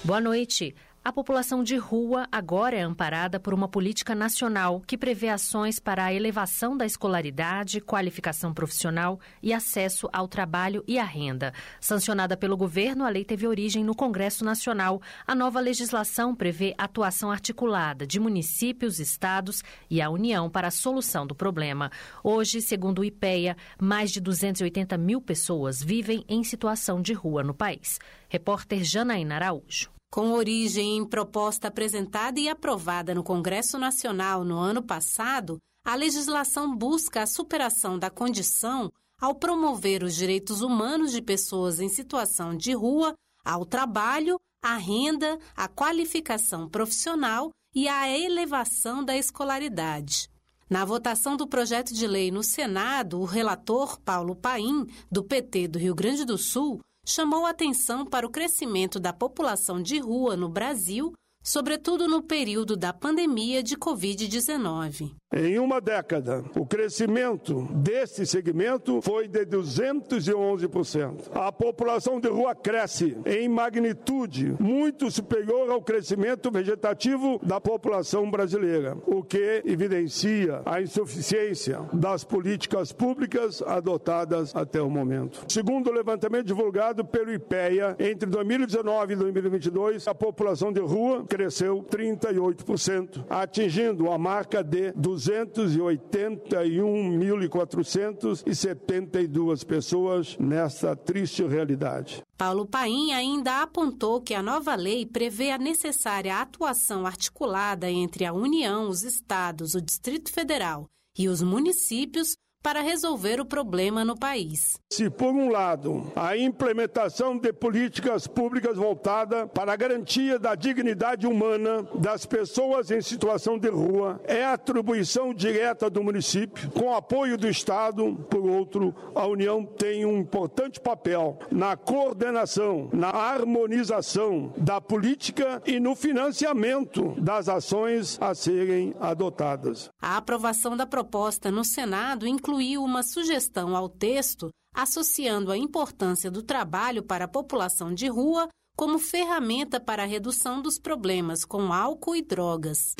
Boa noite. A população de rua agora é amparada por uma política nacional que prevê ações para a elevação da escolaridade, qualificação profissional e acesso ao trabalho e à renda. Sancionada pelo governo, a lei teve origem no Congresso Nacional. A nova legislação prevê atuação articulada de municípios, estados e a União para a solução do problema. Hoje, segundo o IPEA, mais de 280 mil pessoas vivem em situação de rua no país. Repórter Janaína Araújo. Com origem em proposta apresentada e aprovada no Congresso Nacional no ano passado, a legislação busca a superação da condição ao promover os direitos humanos de pessoas em situação de rua ao trabalho, à renda, à qualificação profissional e à elevação da escolaridade. Na votação do projeto de lei no Senado, o relator Paulo Paim, do PT do Rio Grande do Sul, chamou atenção para o crescimento da população de rua no Brasil, sobretudo no período da pandemia de Covid-19. Em uma década, o crescimento desse segmento foi de 211%. A população de rua cresce em magnitude muito superior ao crescimento vegetativo da população brasileira, o que evidencia a insuficiência das políticas públicas adotadas até o momento. Segundo o levantamento divulgado pelo IPEA, entre 2019 e 2022, a população de rua cresceu 38%, atingindo a marca de 281.472 pessoas nessa triste realidade. Paulo Paim ainda apontou que a nova lei prevê a necessária atuação articulada entre a União, os estados, o Distrito Federal e os municípios para resolver o problema no país. Se, por um lado, a implementação de políticas públicas voltada para a garantia da dignidade humana das pessoas em situação de rua é atribuição direta do município, com apoio do Estado, por outro, a União tem um importante papel na coordenação, na harmonização da política e no financiamento das ações a serem adotadas. A aprovação da proposta no Senado inclui incluiu uma sugestão ao texto associando a importância do trabalho para a população de rua como ferramenta para a redução dos problemas com álcool e drogas.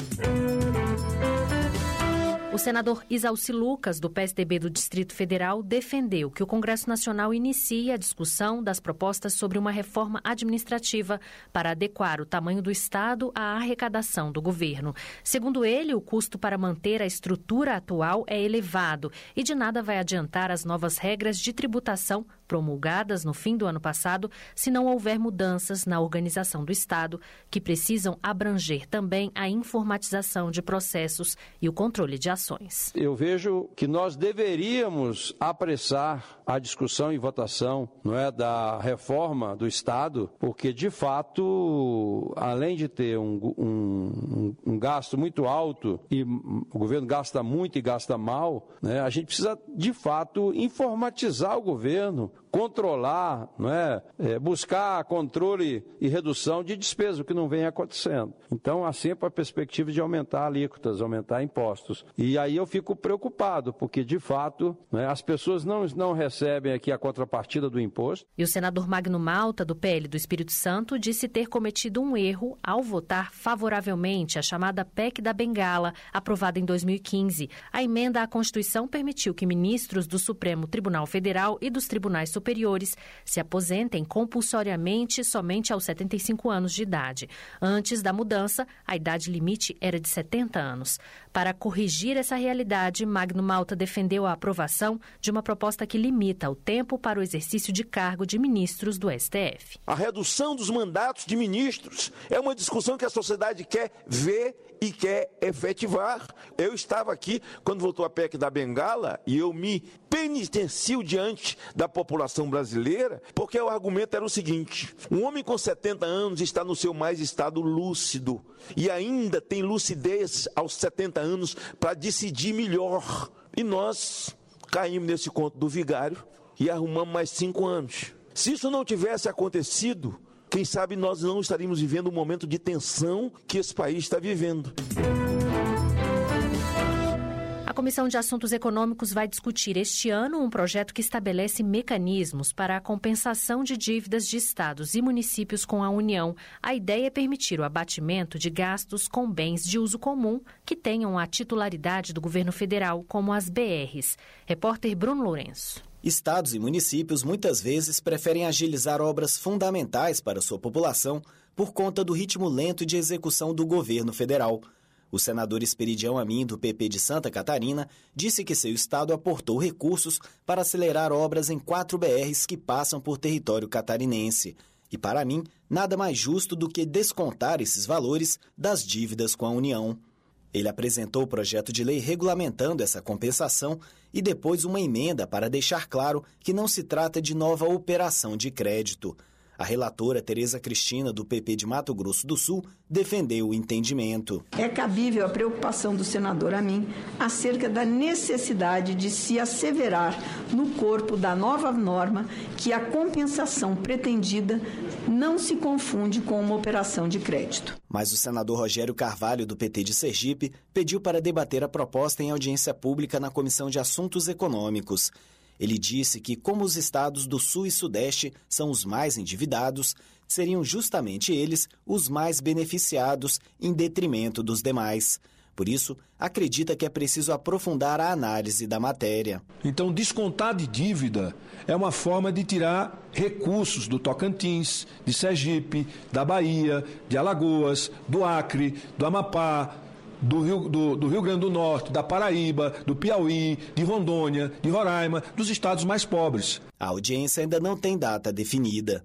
O senador Isalci Lucas, do PSDB do Distrito Federal, defendeu que o Congresso Nacional inicie a discussão das propostas sobre uma reforma administrativa para adequar o tamanho do Estado à arrecadação do governo. Segundo ele, o custo para manter a estrutura atual é elevado e de nada vai adiantar as novas regras de tributação promulgadas no fim do ano passado se não houver mudanças na organização do Estado, que precisam abranger também a informatização de processos e o controle de ações Eu vejo que nós deveríamos apressar a discussão e votação não é, da reforma do Estado, porque, de fato, além de ter um, um, um gasto muito alto e o governo gasta muito e gasta mal, né, a gente precisa, de fato, informatizar o governo, controlar, não é? é? buscar controle e redução de despesa, o que não vem acontecendo. Então, há sempre a perspectiva de aumentar alíquotas, aumentar impostos. E aí eu fico preocupado, porque, de fato, é? as pessoas não, não recebem aqui a contrapartida do imposto. E o senador Magno Malta, do PL do Espírito Santo, disse ter cometido um erro ao votar favoravelmente a chamada PEC da Bengala, aprovada em 2015. A emenda à Constituição permitiu que ministros do Supremo Tribunal Federal e dos tribunais superiores superiores se aposentem compulsoriamente somente aos 75 anos de idade. Antes da mudança, a idade limite era de 70 anos. Para corrigir essa realidade, Magno Malta defendeu a aprovação de uma proposta que limita o tempo para o exercício de cargo de ministros do STF. A redução dos mandatos de ministros é uma discussão que a sociedade quer ver e quer efetivar. Eu estava aqui quando votou a PEC da Bengala e eu me penitencio diante da população brasileira, porque o argumento era o seguinte: um homem com 70 anos está no seu mais estado lúcido e ainda tem lucidez aos 70 anos para decidir melhor. E nós caímos nesse conto do vigário e arrumamos mais cinco anos. Se isso não tivesse acontecido, quem sabe nós não estaríamos vivendo o um momento de tensão que esse país está vivendo. A Comissão de Assuntos Econômicos vai discutir este ano um projeto que estabelece mecanismos para a compensação de dívidas de estados e municípios com a União. A ideia é permitir o abatimento de gastos com bens de uso comum que tenham a titularidade do governo federal, como as BRs. Repórter Bruno Lourenço. Estados e municípios muitas vezes preferem agilizar obras fundamentais para sua população por conta do ritmo lento de execução do governo federal. O senador Esperidião Amin, do PP de Santa Catarina, disse que seu estado aportou recursos para acelerar obras em quatro BRs que passam por território catarinense. E para mim, nada mais justo do que descontar esses valores das dívidas com a União. Ele apresentou o projeto de lei regulamentando essa compensação e depois uma emenda para deixar claro que não se trata de nova operação de crédito. A relatora Tereza Cristina, do PP de Mato Grosso do Sul, defendeu o entendimento. É cabível a preocupação do senador Amin acerca da necessidade de se asseverar no corpo da nova norma que a compensação pretendida não se confunde com uma operação de crédito. Mas o senador Rogério Carvalho, do PT de Sergipe, pediu para debater a proposta em audiência pública na Comissão de Assuntos Econômicos. Ele disse que, como os estados do Sul e Sudeste são os mais endividados, seriam justamente eles os mais beneficiados em detrimento dos demais. Por isso, acredita que é preciso aprofundar a análise da matéria. Então, descontar de dívida é uma forma de tirar recursos do Tocantins, de Sergipe, da Bahia, de Alagoas, do Acre, do Amapá, do Rio, do, do Rio Grande do Norte, da Paraíba, do Piauí, de Rondônia, de Roraima, dos estados mais pobres. A audiência ainda não tem data definida.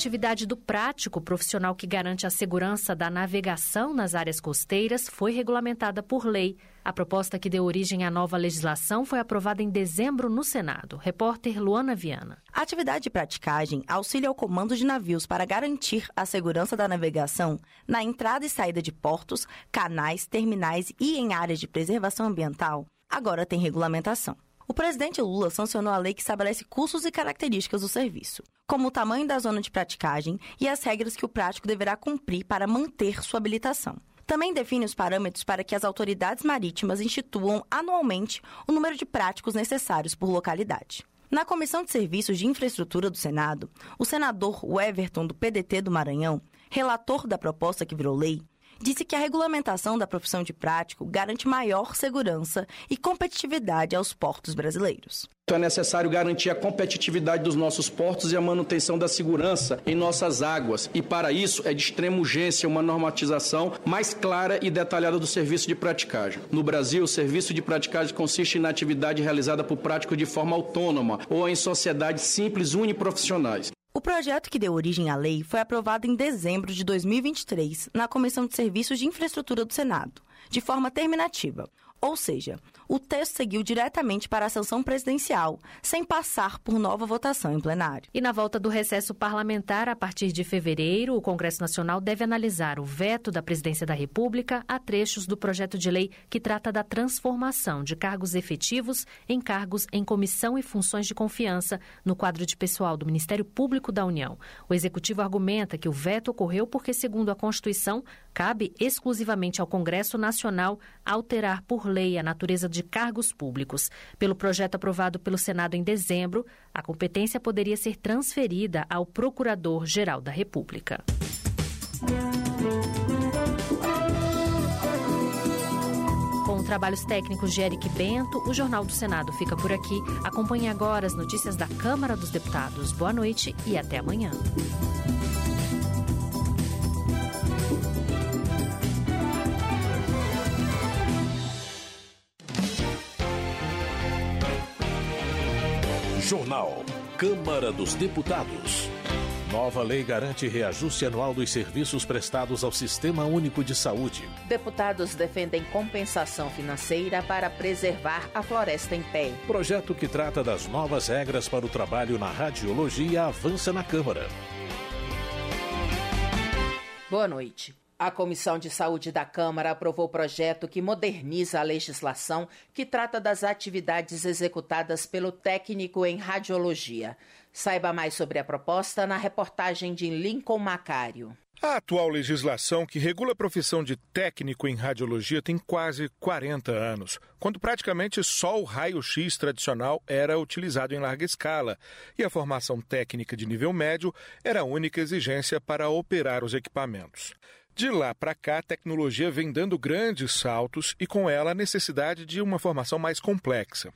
Atividade do prático profissional que garante a segurança da navegação nas áreas costeiras foi regulamentada por lei. A proposta que deu origem à nova legislação foi aprovada em dezembro no Senado. Repórter Luana Viana. A atividade de praticagem auxilia o comando de navios para garantir a segurança da navegação na entrada e saída de portos, canais, terminais e em áreas de preservação ambiental. Agora tem regulamentação. O presidente Lula sancionou a lei que estabelece custos e características do serviço, como o tamanho da zona de praticagem e as regras que o prático deverá cumprir para manter sua habilitação. Também define os parâmetros para que as autoridades marítimas instituam anualmente o número de práticos necessários por localidade. Na Comissão de Serviços de Infraestrutura do Senado, o senador Weverton, do PDT do Maranhão, relator da proposta que virou lei, disse que a regulamentação da profissão de prático garante maior segurança e competitividade aos portos brasileiros. Então é necessário garantir a competitividade dos nossos portos e a manutenção da segurança em nossas águas. E para isso é de extrema urgência uma normatização mais clara e detalhada do serviço de praticagem. No Brasil, o serviço de praticagem consiste na atividade realizada por práticos de forma autônoma ou em sociedades simples uniprofissionais. O projeto que deu origem à lei foi aprovado em dezembro de 2023 na Comissão de Serviços de Infraestrutura do Senado, de forma terminativa. Ou seja, o texto seguiu diretamente para a sanção presidencial, sem passar por nova votação em plenário. E na volta do recesso parlamentar, a partir de fevereiro, o Congresso Nacional deve analisar o veto da Presidência da República a trechos do projeto de lei que trata da transformação de cargos efetivos em cargos em comissão e funções de confiança no quadro de pessoal do Ministério Público da União. O Executivo argumenta que o veto ocorreu porque, segundo a Constituição, cabe exclusivamente ao Congresso Nacional alterar por lei a natureza de cargos públicos. Pelo projeto aprovado pelo Senado em dezembro, a competência poderia ser transferida ao Procurador-Geral da República. Com trabalhos técnicos de Eric Bento, o Jornal do Senado fica por aqui. Acompanhe agora as notícias da Câmara dos Deputados. Boa noite e até amanhã. Jornal. Câmara dos Deputados. Nova lei garante reajuste anual dos serviços prestados ao Sistema Único de Saúde. Deputados defendem compensação financeira para preservar a floresta em pé. Projeto que trata das novas regras para o trabalho na radiologia avança na Câmara. Boa noite. A Comissão de Saúde da Câmara aprovou o projeto que moderniza a legislação que trata das atividades executadas pelo técnico em radiologia. Saiba mais sobre a proposta na reportagem de Lincoln Macário. A atual legislação que regula a profissão de técnico em radiologia tem quase 40 anos, quando praticamente só o raio-x tradicional era utilizado em larga escala e a formação técnica de nível médio era a única exigência para operar os equipamentos. De lá para cá, a tecnologia vem dando grandes saltos e com ela a necessidade de uma formação mais complexa.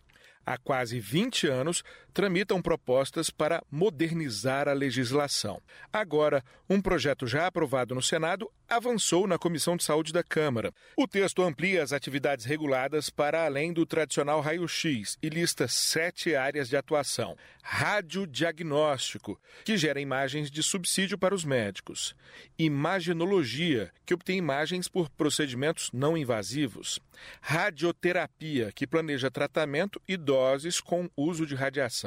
Há quase 20 anos, tramitam propostas para modernizar a legislação. Agora, um projeto já aprovado no Senado avançou na Comissão de Saúde da Câmara. O texto amplia as atividades reguladas para além do tradicional raio-x e lista sete áreas de atuação: radiodiagnóstico, que gera imagens de subsídio para os médicos, imagenologia, que obtém imagens por procedimentos não invasivos, radioterapia, que planeja tratamento e doses com uso de radiação,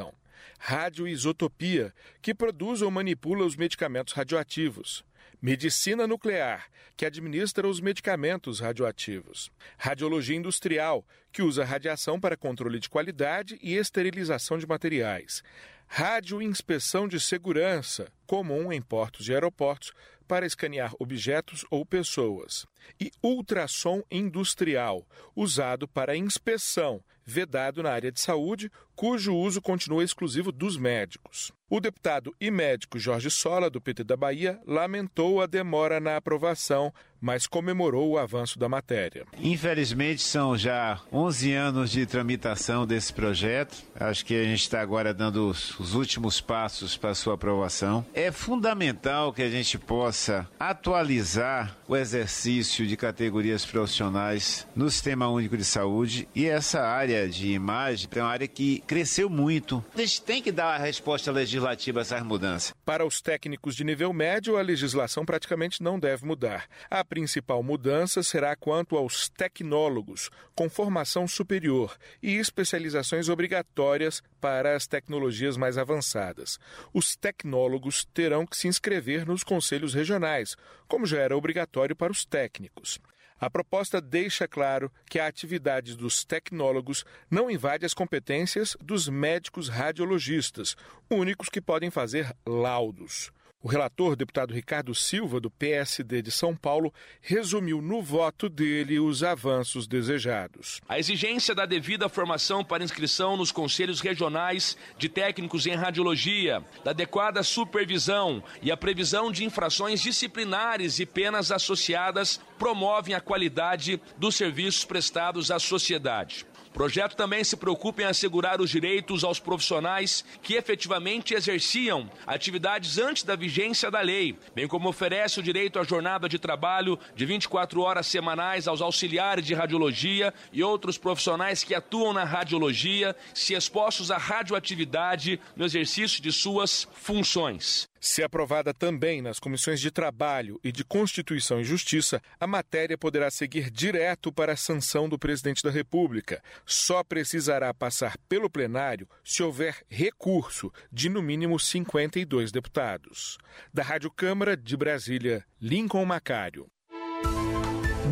radioisotopia, que produz ou manipula os medicamentos radioativos, Medicina nuclear, que administra os medicamentos radioativos. Radiologia industrial, que usa radiação para controle de qualidade e esterilização de materiais. Radioinspeção de segurança, comum em portos e aeroportos, para escanear objetos ou pessoas. E ultrassom industrial, usado para inspeção, vedado na área de saúde, cujo uso continua exclusivo dos médicos. O deputado e médico Jorge Sola, do PT da Bahia, lamentou a demora na aprovação, mas comemorou o avanço da matéria. Infelizmente, são já 11 anos de tramitação desse projeto. Acho que a gente está agora dando os, os últimos passos para sua aprovação. É fundamental que a gente possa atualizar o exercício de categorias profissionais no Sistema Único de Saúde e essa área de imagem é uma área que cresceu muito. A gente tem que dar a resposta legislativa a essas mudanças. Para os técnicos de nível médio, a legislação praticamente não deve mudar. A principal mudança será quanto aos tecnólogos, com formação superior e especializações obrigatórias para as tecnologias mais avançadas. Os tecnólogos terão que se inscrever nos conselhos regionais, como já era obrigatório para os técnicos. A proposta deixa claro que a atividade dos tecnólogos não invade as competências dos médicos radiologistas, únicos que podem fazer laudos. O relator, deputado Ricardo Silva, do PSD de São Paulo, resumiu no voto dele os avanços desejados. A exigência da devida formação para inscrição nos conselhos regionais de técnicos em radiologia, da adequada supervisão e a previsão de infrações disciplinares e penas associadas promovem a qualidade dos serviços prestados à sociedade. Projeto também se preocupa em assegurar os direitos aos profissionais que efetivamente exerciam atividades antes da vigência da lei, bem como oferece o direito à jornada de trabalho de 24 horas semanais aos auxiliares de radiologia e outros profissionais que atuam na radiologia, se expostos à radioatividade no exercício de suas funções. Se aprovada também nas comissões de Trabalho e de Constituição e Justiça, a matéria poderá seguir direto para a sanção do presidente da República. Só precisará passar pelo plenário se houver recurso de no mínimo 52 deputados. Da Rádio Câmara de Brasília, Lincoln Macário.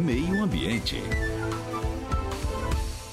Meio Ambiente.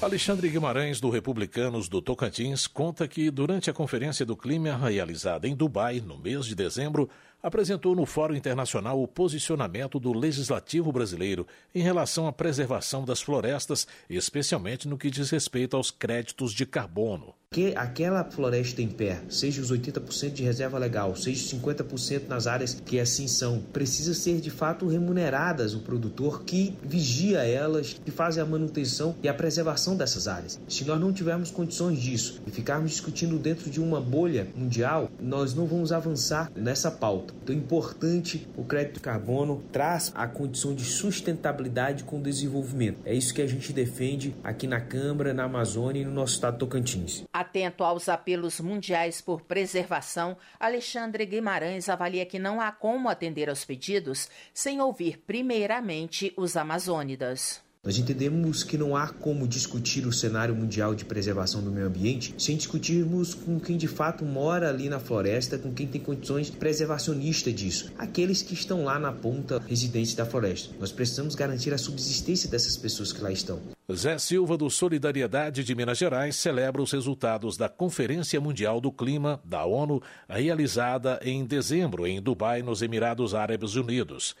Alexandre Guimarães, do Republicanos do Tocantins, conta que durante a Conferência do Clima realizada em Dubai, no mês de dezembro, apresentou no Fórum Internacional o posicionamento do legislativo brasileiro em relação à preservação das florestas, especialmente no que diz respeito aos créditos de carbono que aquela floresta em pé, seja os 80% de reserva legal, seja os 50% nas áreas que assim são, precisa ser de fato remuneradas o produtor que vigia elas, que faz a manutenção e a preservação dessas áreas. Se nós não tivermos condições disso e ficarmos discutindo dentro de uma bolha mundial, nós não vamos avançar nessa pauta. Então é importante o crédito de carbono traz a condição de sustentabilidade com o desenvolvimento. É isso que a gente defende aqui na Câmara, na Amazônia e no nosso estado Tocantins. Atento aos apelos mundiais por preservação, Alexandre Guimarães avalia que não há como atender aos pedidos sem ouvir primeiramente os amazônidas. Nós entendemos que não há como discutir o cenário mundial de preservação do meio ambiente sem discutirmos com quem de fato mora ali na floresta, com quem tem condições preservacionistas disso, aqueles que estão lá na ponta residentes da floresta. Nós precisamos garantir a subsistência dessas pessoas que lá estão. Zé Silva, do Solidariedade de Minas Gerais, celebra os resultados da Conferência Mundial do Clima da ONU, realizada em dezembro em Dubai, nos Emirados Árabes Unidos.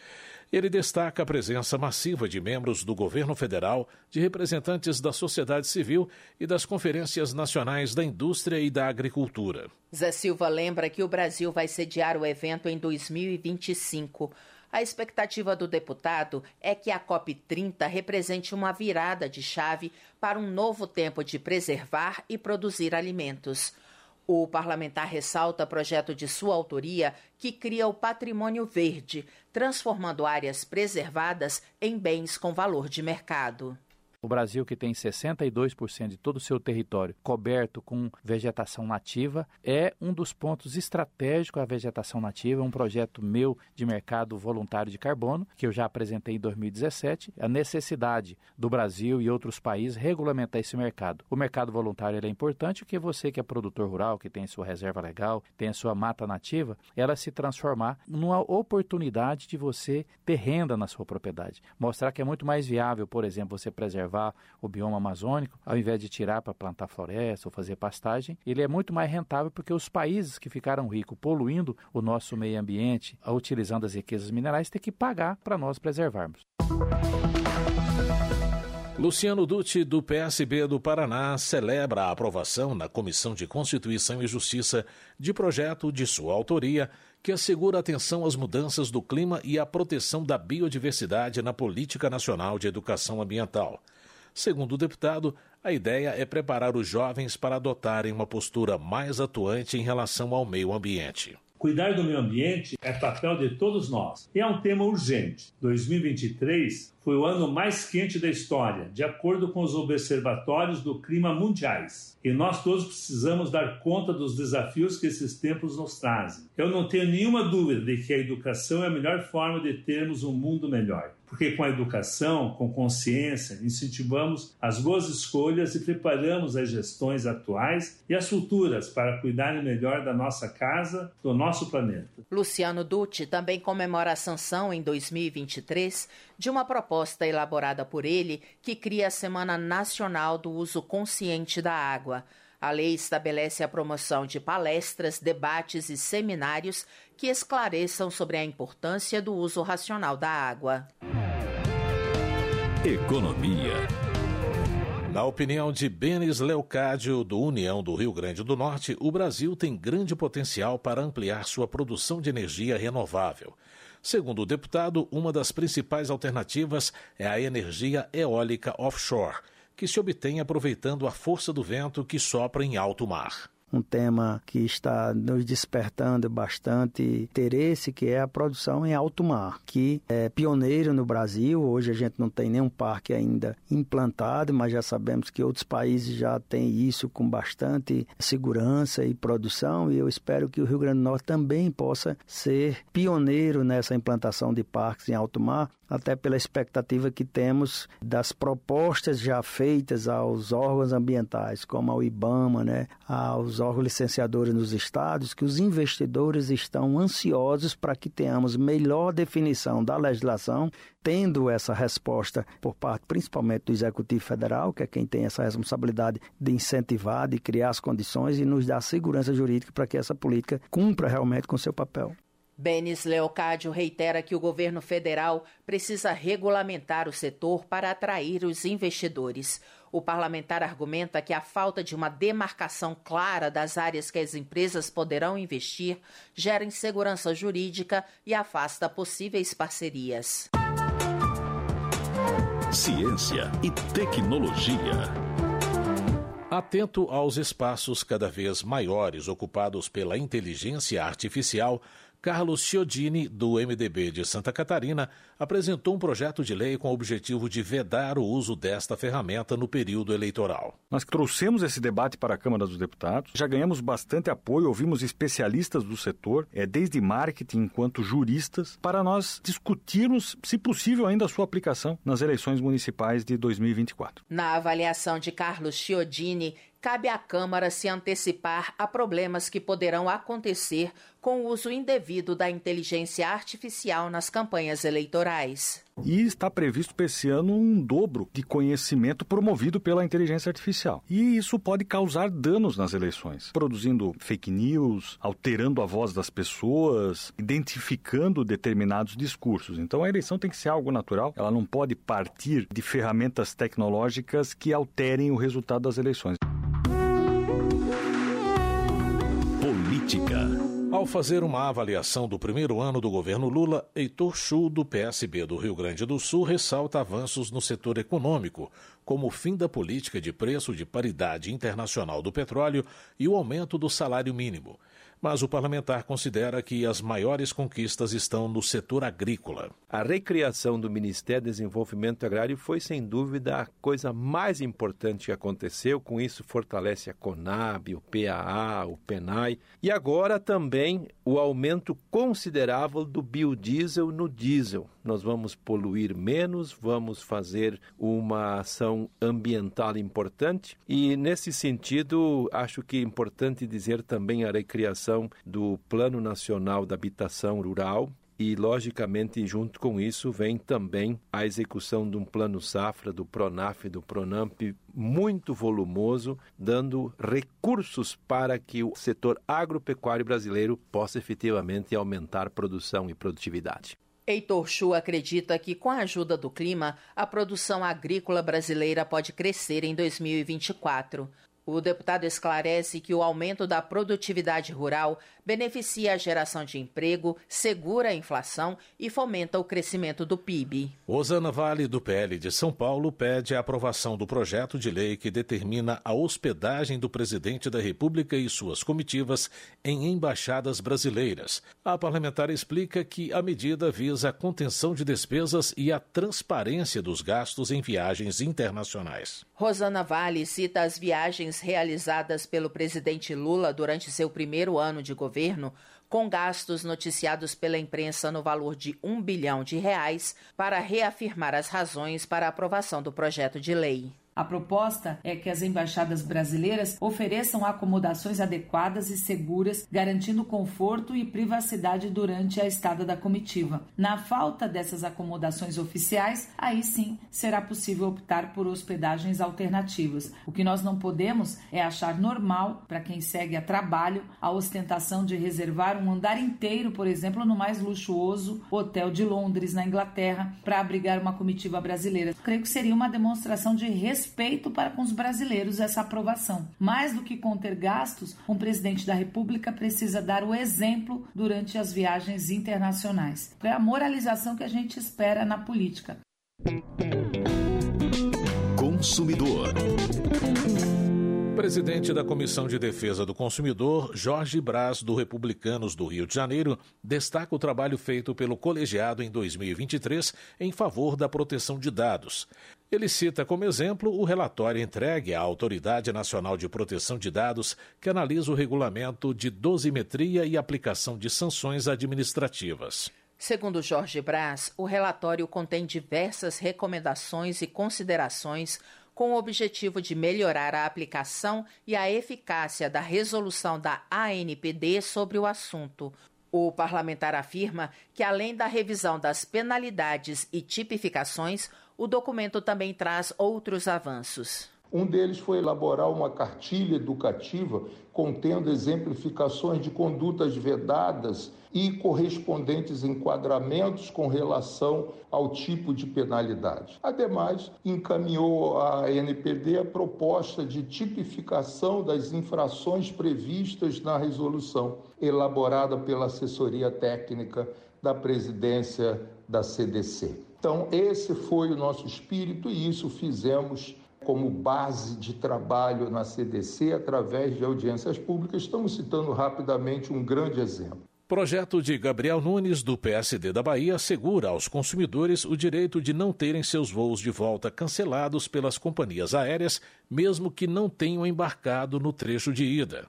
Ele destaca a presença massiva de membros do governo federal, de representantes da sociedade civil e das conferências nacionais da indústria e da agricultura. Zé Silva lembra que o Brasil vai sediar o evento em 2025. A expectativa do deputado é que a COP30 represente uma virada de chave para um novo tempo de preservar e produzir alimentos. O parlamentar ressalta projeto de sua autoria que cria o patrimônio verde, transformando áreas preservadas em bens com valor de mercado. O Brasil, que tem 62% de todo o seu território coberto com vegetação nativa, é um dos pontos estratégicos a vegetação nativa, um projeto meu de mercado voluntário de carbono, que eu já apresentei em 2017, a necessidade do Brasil e outros países regulamentar esse mercado. O mercado voluntário é importante porque você que é produtor rural, que tem sua reserva legal, tem a sua mata nativa, ela se transformar numa oportunidade de você ter renda na sua propriedade. Mostrar que é muito mais viável, por exemplo, você preservar preservar o bioma amazônico, ao invés de tirar para plantar floresta ou fazer pastagem, ele é muito mais rentável porque os países que ficaram ricos poluindo o nosso meio ambiente, utilizando as riquezas minerais, têm que pagar para nós preservarmos. Luciano Dutti, do PSB do Paraná, celebra a aprovação na Comissão de Constituição e Justiça de projeto de sua autoria que assegura atenção às mudanças do clima e à proteção da biodiversidade na Política Nacional de Educação Ambiental. Segundo o deputado, a ideia é preparar os jovens para adotarem uma postura mais atuante em relação ao meio ambiente. Cuidar do meio ambiente é papel de todos nós e é um tema urgente. 2023 foi o ano mais quente da história, de acordo com os observatórios do clima mundiais. E nós todos precisamos dar conta dos desafios que esses tempos nos trazem. Eu não tenho nenhuma dúvida de que a educação é a melhor forma de termos um mundo melhor. Porque com a educação, com consciência, incentivamos as boas escolhas e preparamos as gestões atuais e as futuras para cuidarem melhor da nossa casa, do nosso planeta. Luciano Dutti também comemora a sanção em 2023 de uma proposta elaborada por ele que cria a Semana Nacional do Uso Consciente da Água. A lei estabelece a promoção de palestras, debates e seminários que esclareçam sobre a importância do uso racional da água. Economia. Na opinião de Benes Leocádio, do União do Rio Grande do Norte, o Brasil tem grande potencial para ampliar sua produção de energia renovável. Segundo o deputado, uma das principais alternativas é a energia eólica offshore, que se obtém aproveitando a força do vento que sopra em alto mar um tema que está nos despertando bastante interesse, que é a produção em alto mar, que é pioneiro no Brasil. Hoje a gente não tem nenhum parque ainda implantado, mas já sabemos que outros países já têm isso com bastante segurança e produção, e eu espero que o Rio Grande do Norte também possa ser pioneiro nessa implantação de parques em alto mar, até pela expectativa que temos das propostas já feitas aos órgãos ambientais, como ao IBAMA, né, aos órgãos licenciadores nos estados, que os investidores estão ansiosos para que tenhamos melhor definição da legislação, tendo essa resposta por parte principalmente do Executivo Federal, que é quem tem essa responsabilidade de incentivar, de criar as condições e nos dar segurança jurídica para que essa política cumpra realmente com seu papel. Benis Leocádio reitera que o governo federal precisa regulamentar o setor para atrair os investidores. O parlamentar argumenta que a falta de uma demarcação clara das áreas que as empresas poderão investir gera insegurança jurídica e afasta possíveis parcerias. Ciência e tecnologia. Atento aos espaços cada vez maiores ocupados pela inteligência artificial, Carlos Chiodini, do MDB de Santa Catarina, apresentou um projeto de lei com o objetivo de vedar o uso desta ferramenta no período eleitoral. Nós trouxemos esse debate para a Câmara dos Deputados, já ganhamos bastante apoio, ouvimos especialistas do setor, é, desde marketing enquanto juristas, para nós discutirmos, se possível, ainda a sua aplicação nas eleições municipais de 2024. Na avaliação de Carlos Chiodini, cabe à Câmara se antecipar a problemas que poderão acontecer com o uso indevido da inteligência artificial nas campanhas eleitorais. E está previsto para esse ano um dobro de conhecimento promovido pela inteligência artificial. E isso pode causar danos nas eleições, produzindo fake news, alterando a voz das pessoas, identificando determinados discursos. Então a eleição tem que ser algo natural, ela não pode partir de ferramentas tecnológicas que alterem o resultado das eleições. Política. Ao fazer uma avaliação do primeiro ano do governo Lula, Heitor Chu, do PSB do Rio Grande do Sul, ressalta avanços no setor econômico, como o fim da política de preço de paridade internacional do petróleo e o aumento do salário mínimo mas o parlamentar considera que as maiores conquistas estão no setor agrícola. A recriação do Ministério do Desenvolvimento Agrário foi, sem dúvida, a coisa mais importante que aconteceu. Com isso, fortalece a Conab, o PAA, o PENAI. E agora também o aumento considerável do biodiesel no diesel. Nós vamos poluir menos, vamos fazer uma ação ambiental importante. E, nesse sentido, acho que é importante dizer também a recriação do Plano Nacional da Habitação Rural, e, logicamente, junto com isso vem também a execução de um plano safra do Pronaf e do Pronamp muito volumoso, dando recursos para que o setor agropecuário brasileiro possa efetivamente aumentar produção e produtividade. Heitor Chu acredita que, com a ajuda do clima, a produção agrícola brasileira pode crescer em 2024. O deputado esclarece que o aumento da produtividade rural beneficia a geração de emprego, segura a inflação e fomenta o crescimento do PIB. Osana Vale, do PL de São Paulo, pede a aprovação do projeto de lei que determina a hospedagem do presidente da República e suas comitivas em embaixadas brasileiras. A parlamentar explica que a medida visa a contenção de despesas e a transparência dos gastos em viagens internacionais. Rosana Vale cita as viagens realizadas pelo presidente Lula durante seu primeiro ano de governo governo, com gastos noticiados pela imprensa no valor de um bilhão de reais, para reafirmar as razões para a aprovação do projeto de lei. A proposta é que as embaixadas brasileiras ofereçam acomodações adequadas e seguras, garantindo conforto e privacidade durante a estada da comitiva. Na falta dessas acomodações oficiais, aí sim será possível optar por hospedagens alternativas. O que nós não podemos é achar normal, para quem segue a trabalho, a ostentação de reservar um andar inteiro, por exemplo, no mais luxuoso hotel de Londres, na Inglaterra, para abrigar uma comitiva brasileira. Creio que seria uma demonstração de respeito respeito para com os brasileiros essa aprovação. Mais do que conter gastos, um presidente da República precisa dar o exemplo durante as viagens internacionais. É a moralização que a gente espera na política. consumidor. Presidente da Comissão de Defesa do Consumidor, Jorge Braz, do Republicanos do Rio de Janeiro, destaca o trabalho feito pelo colegiado em 2023 em favor da proteção de dados. Ele cita como exemplo o relatório entregue à Autoridade Nacional de Proteção de Dados, que analisa o regulamento de dosimetria e aplicação de sanções administrativas. Segundo Jorge Braz, o relatório contém diversas recomendações e considerações com o objetivo de melhorar a aplicação e a eficácia da resolução da ANPD sobre o assunto. O parlamentar afirma que, além da revisão das penalidades e tipificações, o documento também traz outros avanços. Um deles foi elaborar uma cartilha educativa contendo exemplificações de condutas vedadas e correspondentes enquadramentos com relação ao tipo de penalidade. Ademais, encaminhou à NPD a proposta de tipificação das infrações previstas na resolução, elaborada pela assessoria técnica da presidência da CDC. Então, esse foi o nosso espírito e isso fizemos como base de trabalho na CDC através de audiências públicas. Estamos citando rapidamente um grande exemplo. Projeto de Gabriel Nunes, do PSD da Bahia, assegura aos consumidores o direito de não terem seus voos de volta cancelados pelas companhias aéreas, mesmo que não tenham embarcado no trecho de ida.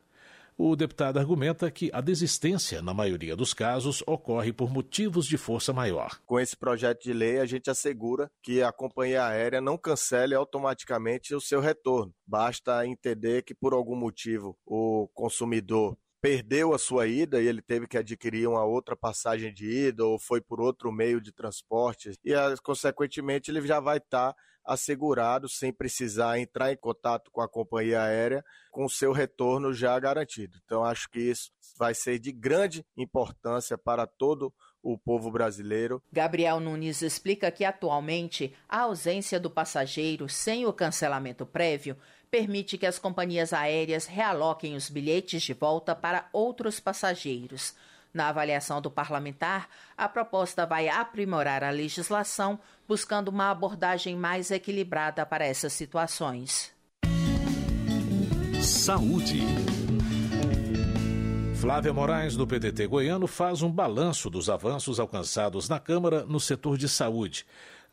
O deputado argumenta que a desistência, na maioria dos casos, ocorre por motivos de força maior. Com esse projeto de lei, a gente assegura que a companhia aérea não cancele automaticamente o seu retorno. Basta entender que, por algum motivo, o consumidor perdeu a sua ida e ele teve que adquirir uma outra passagem de ida ou foi por outro meio de transporte e consequentemente ele já vai estar tá assegurado sem precisar entrar em contato com a companhia aérea com o seu retorno já garantido. Então acho que isso vai ser de grande importância para todo o povo brasileiro. Gabriel Nunes explica que atualmente a ausência do passageiro sem o cancelamento prévio permite que as companhias aéreas realoquem os bilhetes de volta para outros passageiros. Na avaliação do parlamentar, a proposta vai aprimorar a legislação, buscando uma abordagem mais equilibrada para essas situações. Saúde. Flávia Moraes, do PDT goiano, faz um balanço dos avanços alcançados na Câmara no setor de saúde.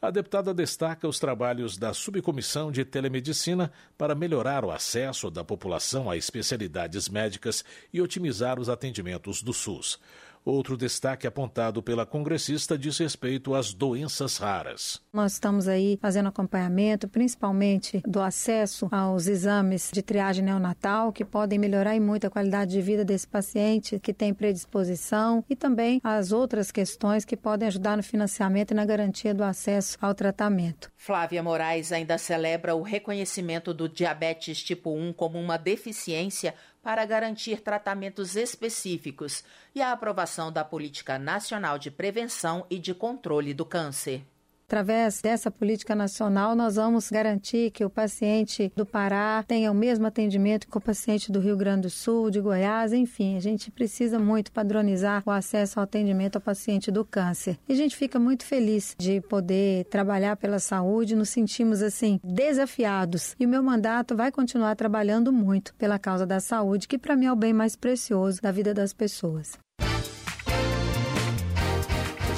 A deputada destaca os trabalhos da Subcomissão de Telemedicina para melhorar o acesso da população a especialidades médicas e otimizar os atendimentos do SUS. Outro destaque apontado pela congressista diz respeito às doenças raras. Nós estamos aí fazendo acompanhamento, principalmente do acesso aos exames de triagem neonatal, que podem melhorar muito a qualidade de vida desse paciente que tem predisposição e também as outras questões que podem ajudar no financiamento e na garantia do acesso ao tratamento. Flávia Moraes ainda celebra o reconhecimento do diabetes tipo 1 como uma deficiência para garantir tratamentos específicos e a aprovação da Política Nacional de Prevenção e de Controle do Câncer. Através dessa política nacional, nós vamos garantir que o paciente do Pará tenha o mesmo atendimento que o paciente do Rio Grande do Sul, de Goiás, enfim, a gente precisa muito padronizar o acesso ao atendimento ao paciente do câncer. E a gente fica muito feliz de poder trabalhar pela saúde, nos sentimos assim desafiados. E o meu mandato vai continuar trabalhando muito pela causa da saúde, que para mim é o bem mais precioso da vida das pessoas.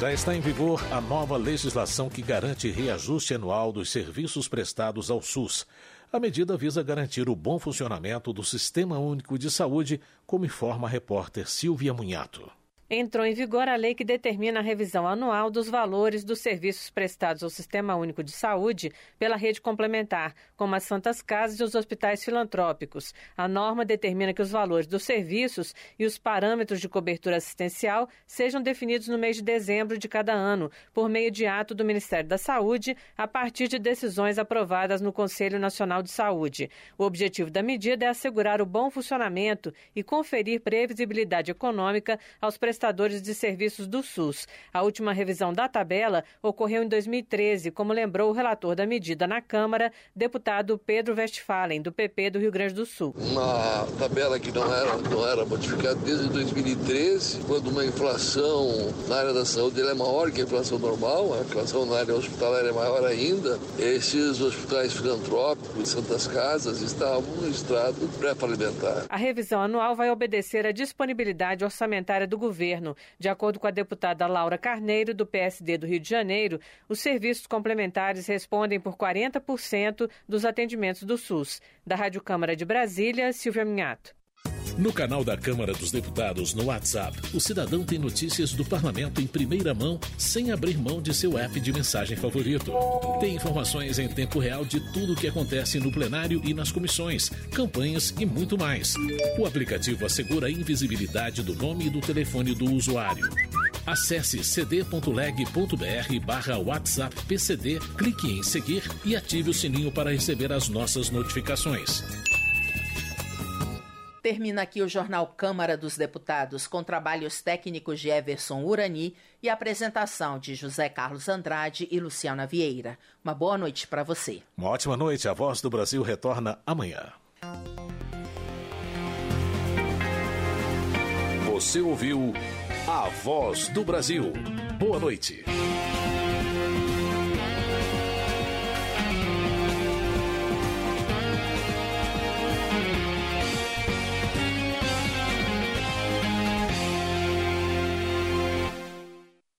Já está em vigor a nova legislação que garante reajuste anual dos serviços prestados ao SUS. A medida visa garantir o bom funcionamento do Sistema Único de Saúde, como informa a repórter Silvia Munhato entrou em vigor a lei que determina a revisão anual dos valores dos serviços prestados ao Sistema Único de Saúde pela rede complementar, como as Santas Casas e os hospitais filantrópicos. A norma determina que os valores dos serviços e os parâmetros de cobertura assistencial sejam definidos no mês de dezembro de cada ano, por meio de ato do Ministério da Saúde, a partir de decisões aprovadas no Conselho Nacional de Saúde. O objetivo da medida é assegurar o bom funcionamento e conferir previsibilidade econômica aos prestadores prestadores de serviços do SUS. A última revisão da tabela ocorreu em 2013, como lembrou o relator da medida na Câmara, deputado Pedro Westphalen, do PP do Rio Grande do Sul. Uma tabela que não era, não era modificada desde 2013, quando uma inflação na área da saúde é maior que a inflação normal, a inflação na área hospitalar é maior ainda. Esses hospitais filantrópicos, Santas Casas, estavam no estado pré-falimentar. A revisão anual vai obedecer à disponibilidade orçamentária do governo. De acordo com a deputada Laura Carneiro, do PSD do Rio de Janeiro, os serviços complementares respondem por 40% dos atendimentos do SUS. Da Rádio Câmara de Brasília, Silvia Minhato. No canal da Câmara dos Deputados no WhatsApp, o cidadão tem notícias do parlamento em primeira mão, sem abrir mão de seu app de mensagem favorito. Tem informações em tempo real de tudo o que acontece no plenário e nas comissões, campanhas e muito mais. O aplicativo assegura a invisibilidade do nome e do telefone do usuário. Acesse cd.leg.br barra WhatsApp PCD, clique em seguir e ative o sininho para receber as nossas notificações. Termina aqui o Jornal Câmara dos Deputados, com trabalhos técnicos de Everson Urani e apresentação de José Carlos Andrade e Luciana Vieira. Uma boa noite para você. Uma ótima noite. A Voz do Brasil retorna amanhã. Você ouviu A Voz do Brasil. Boa noite.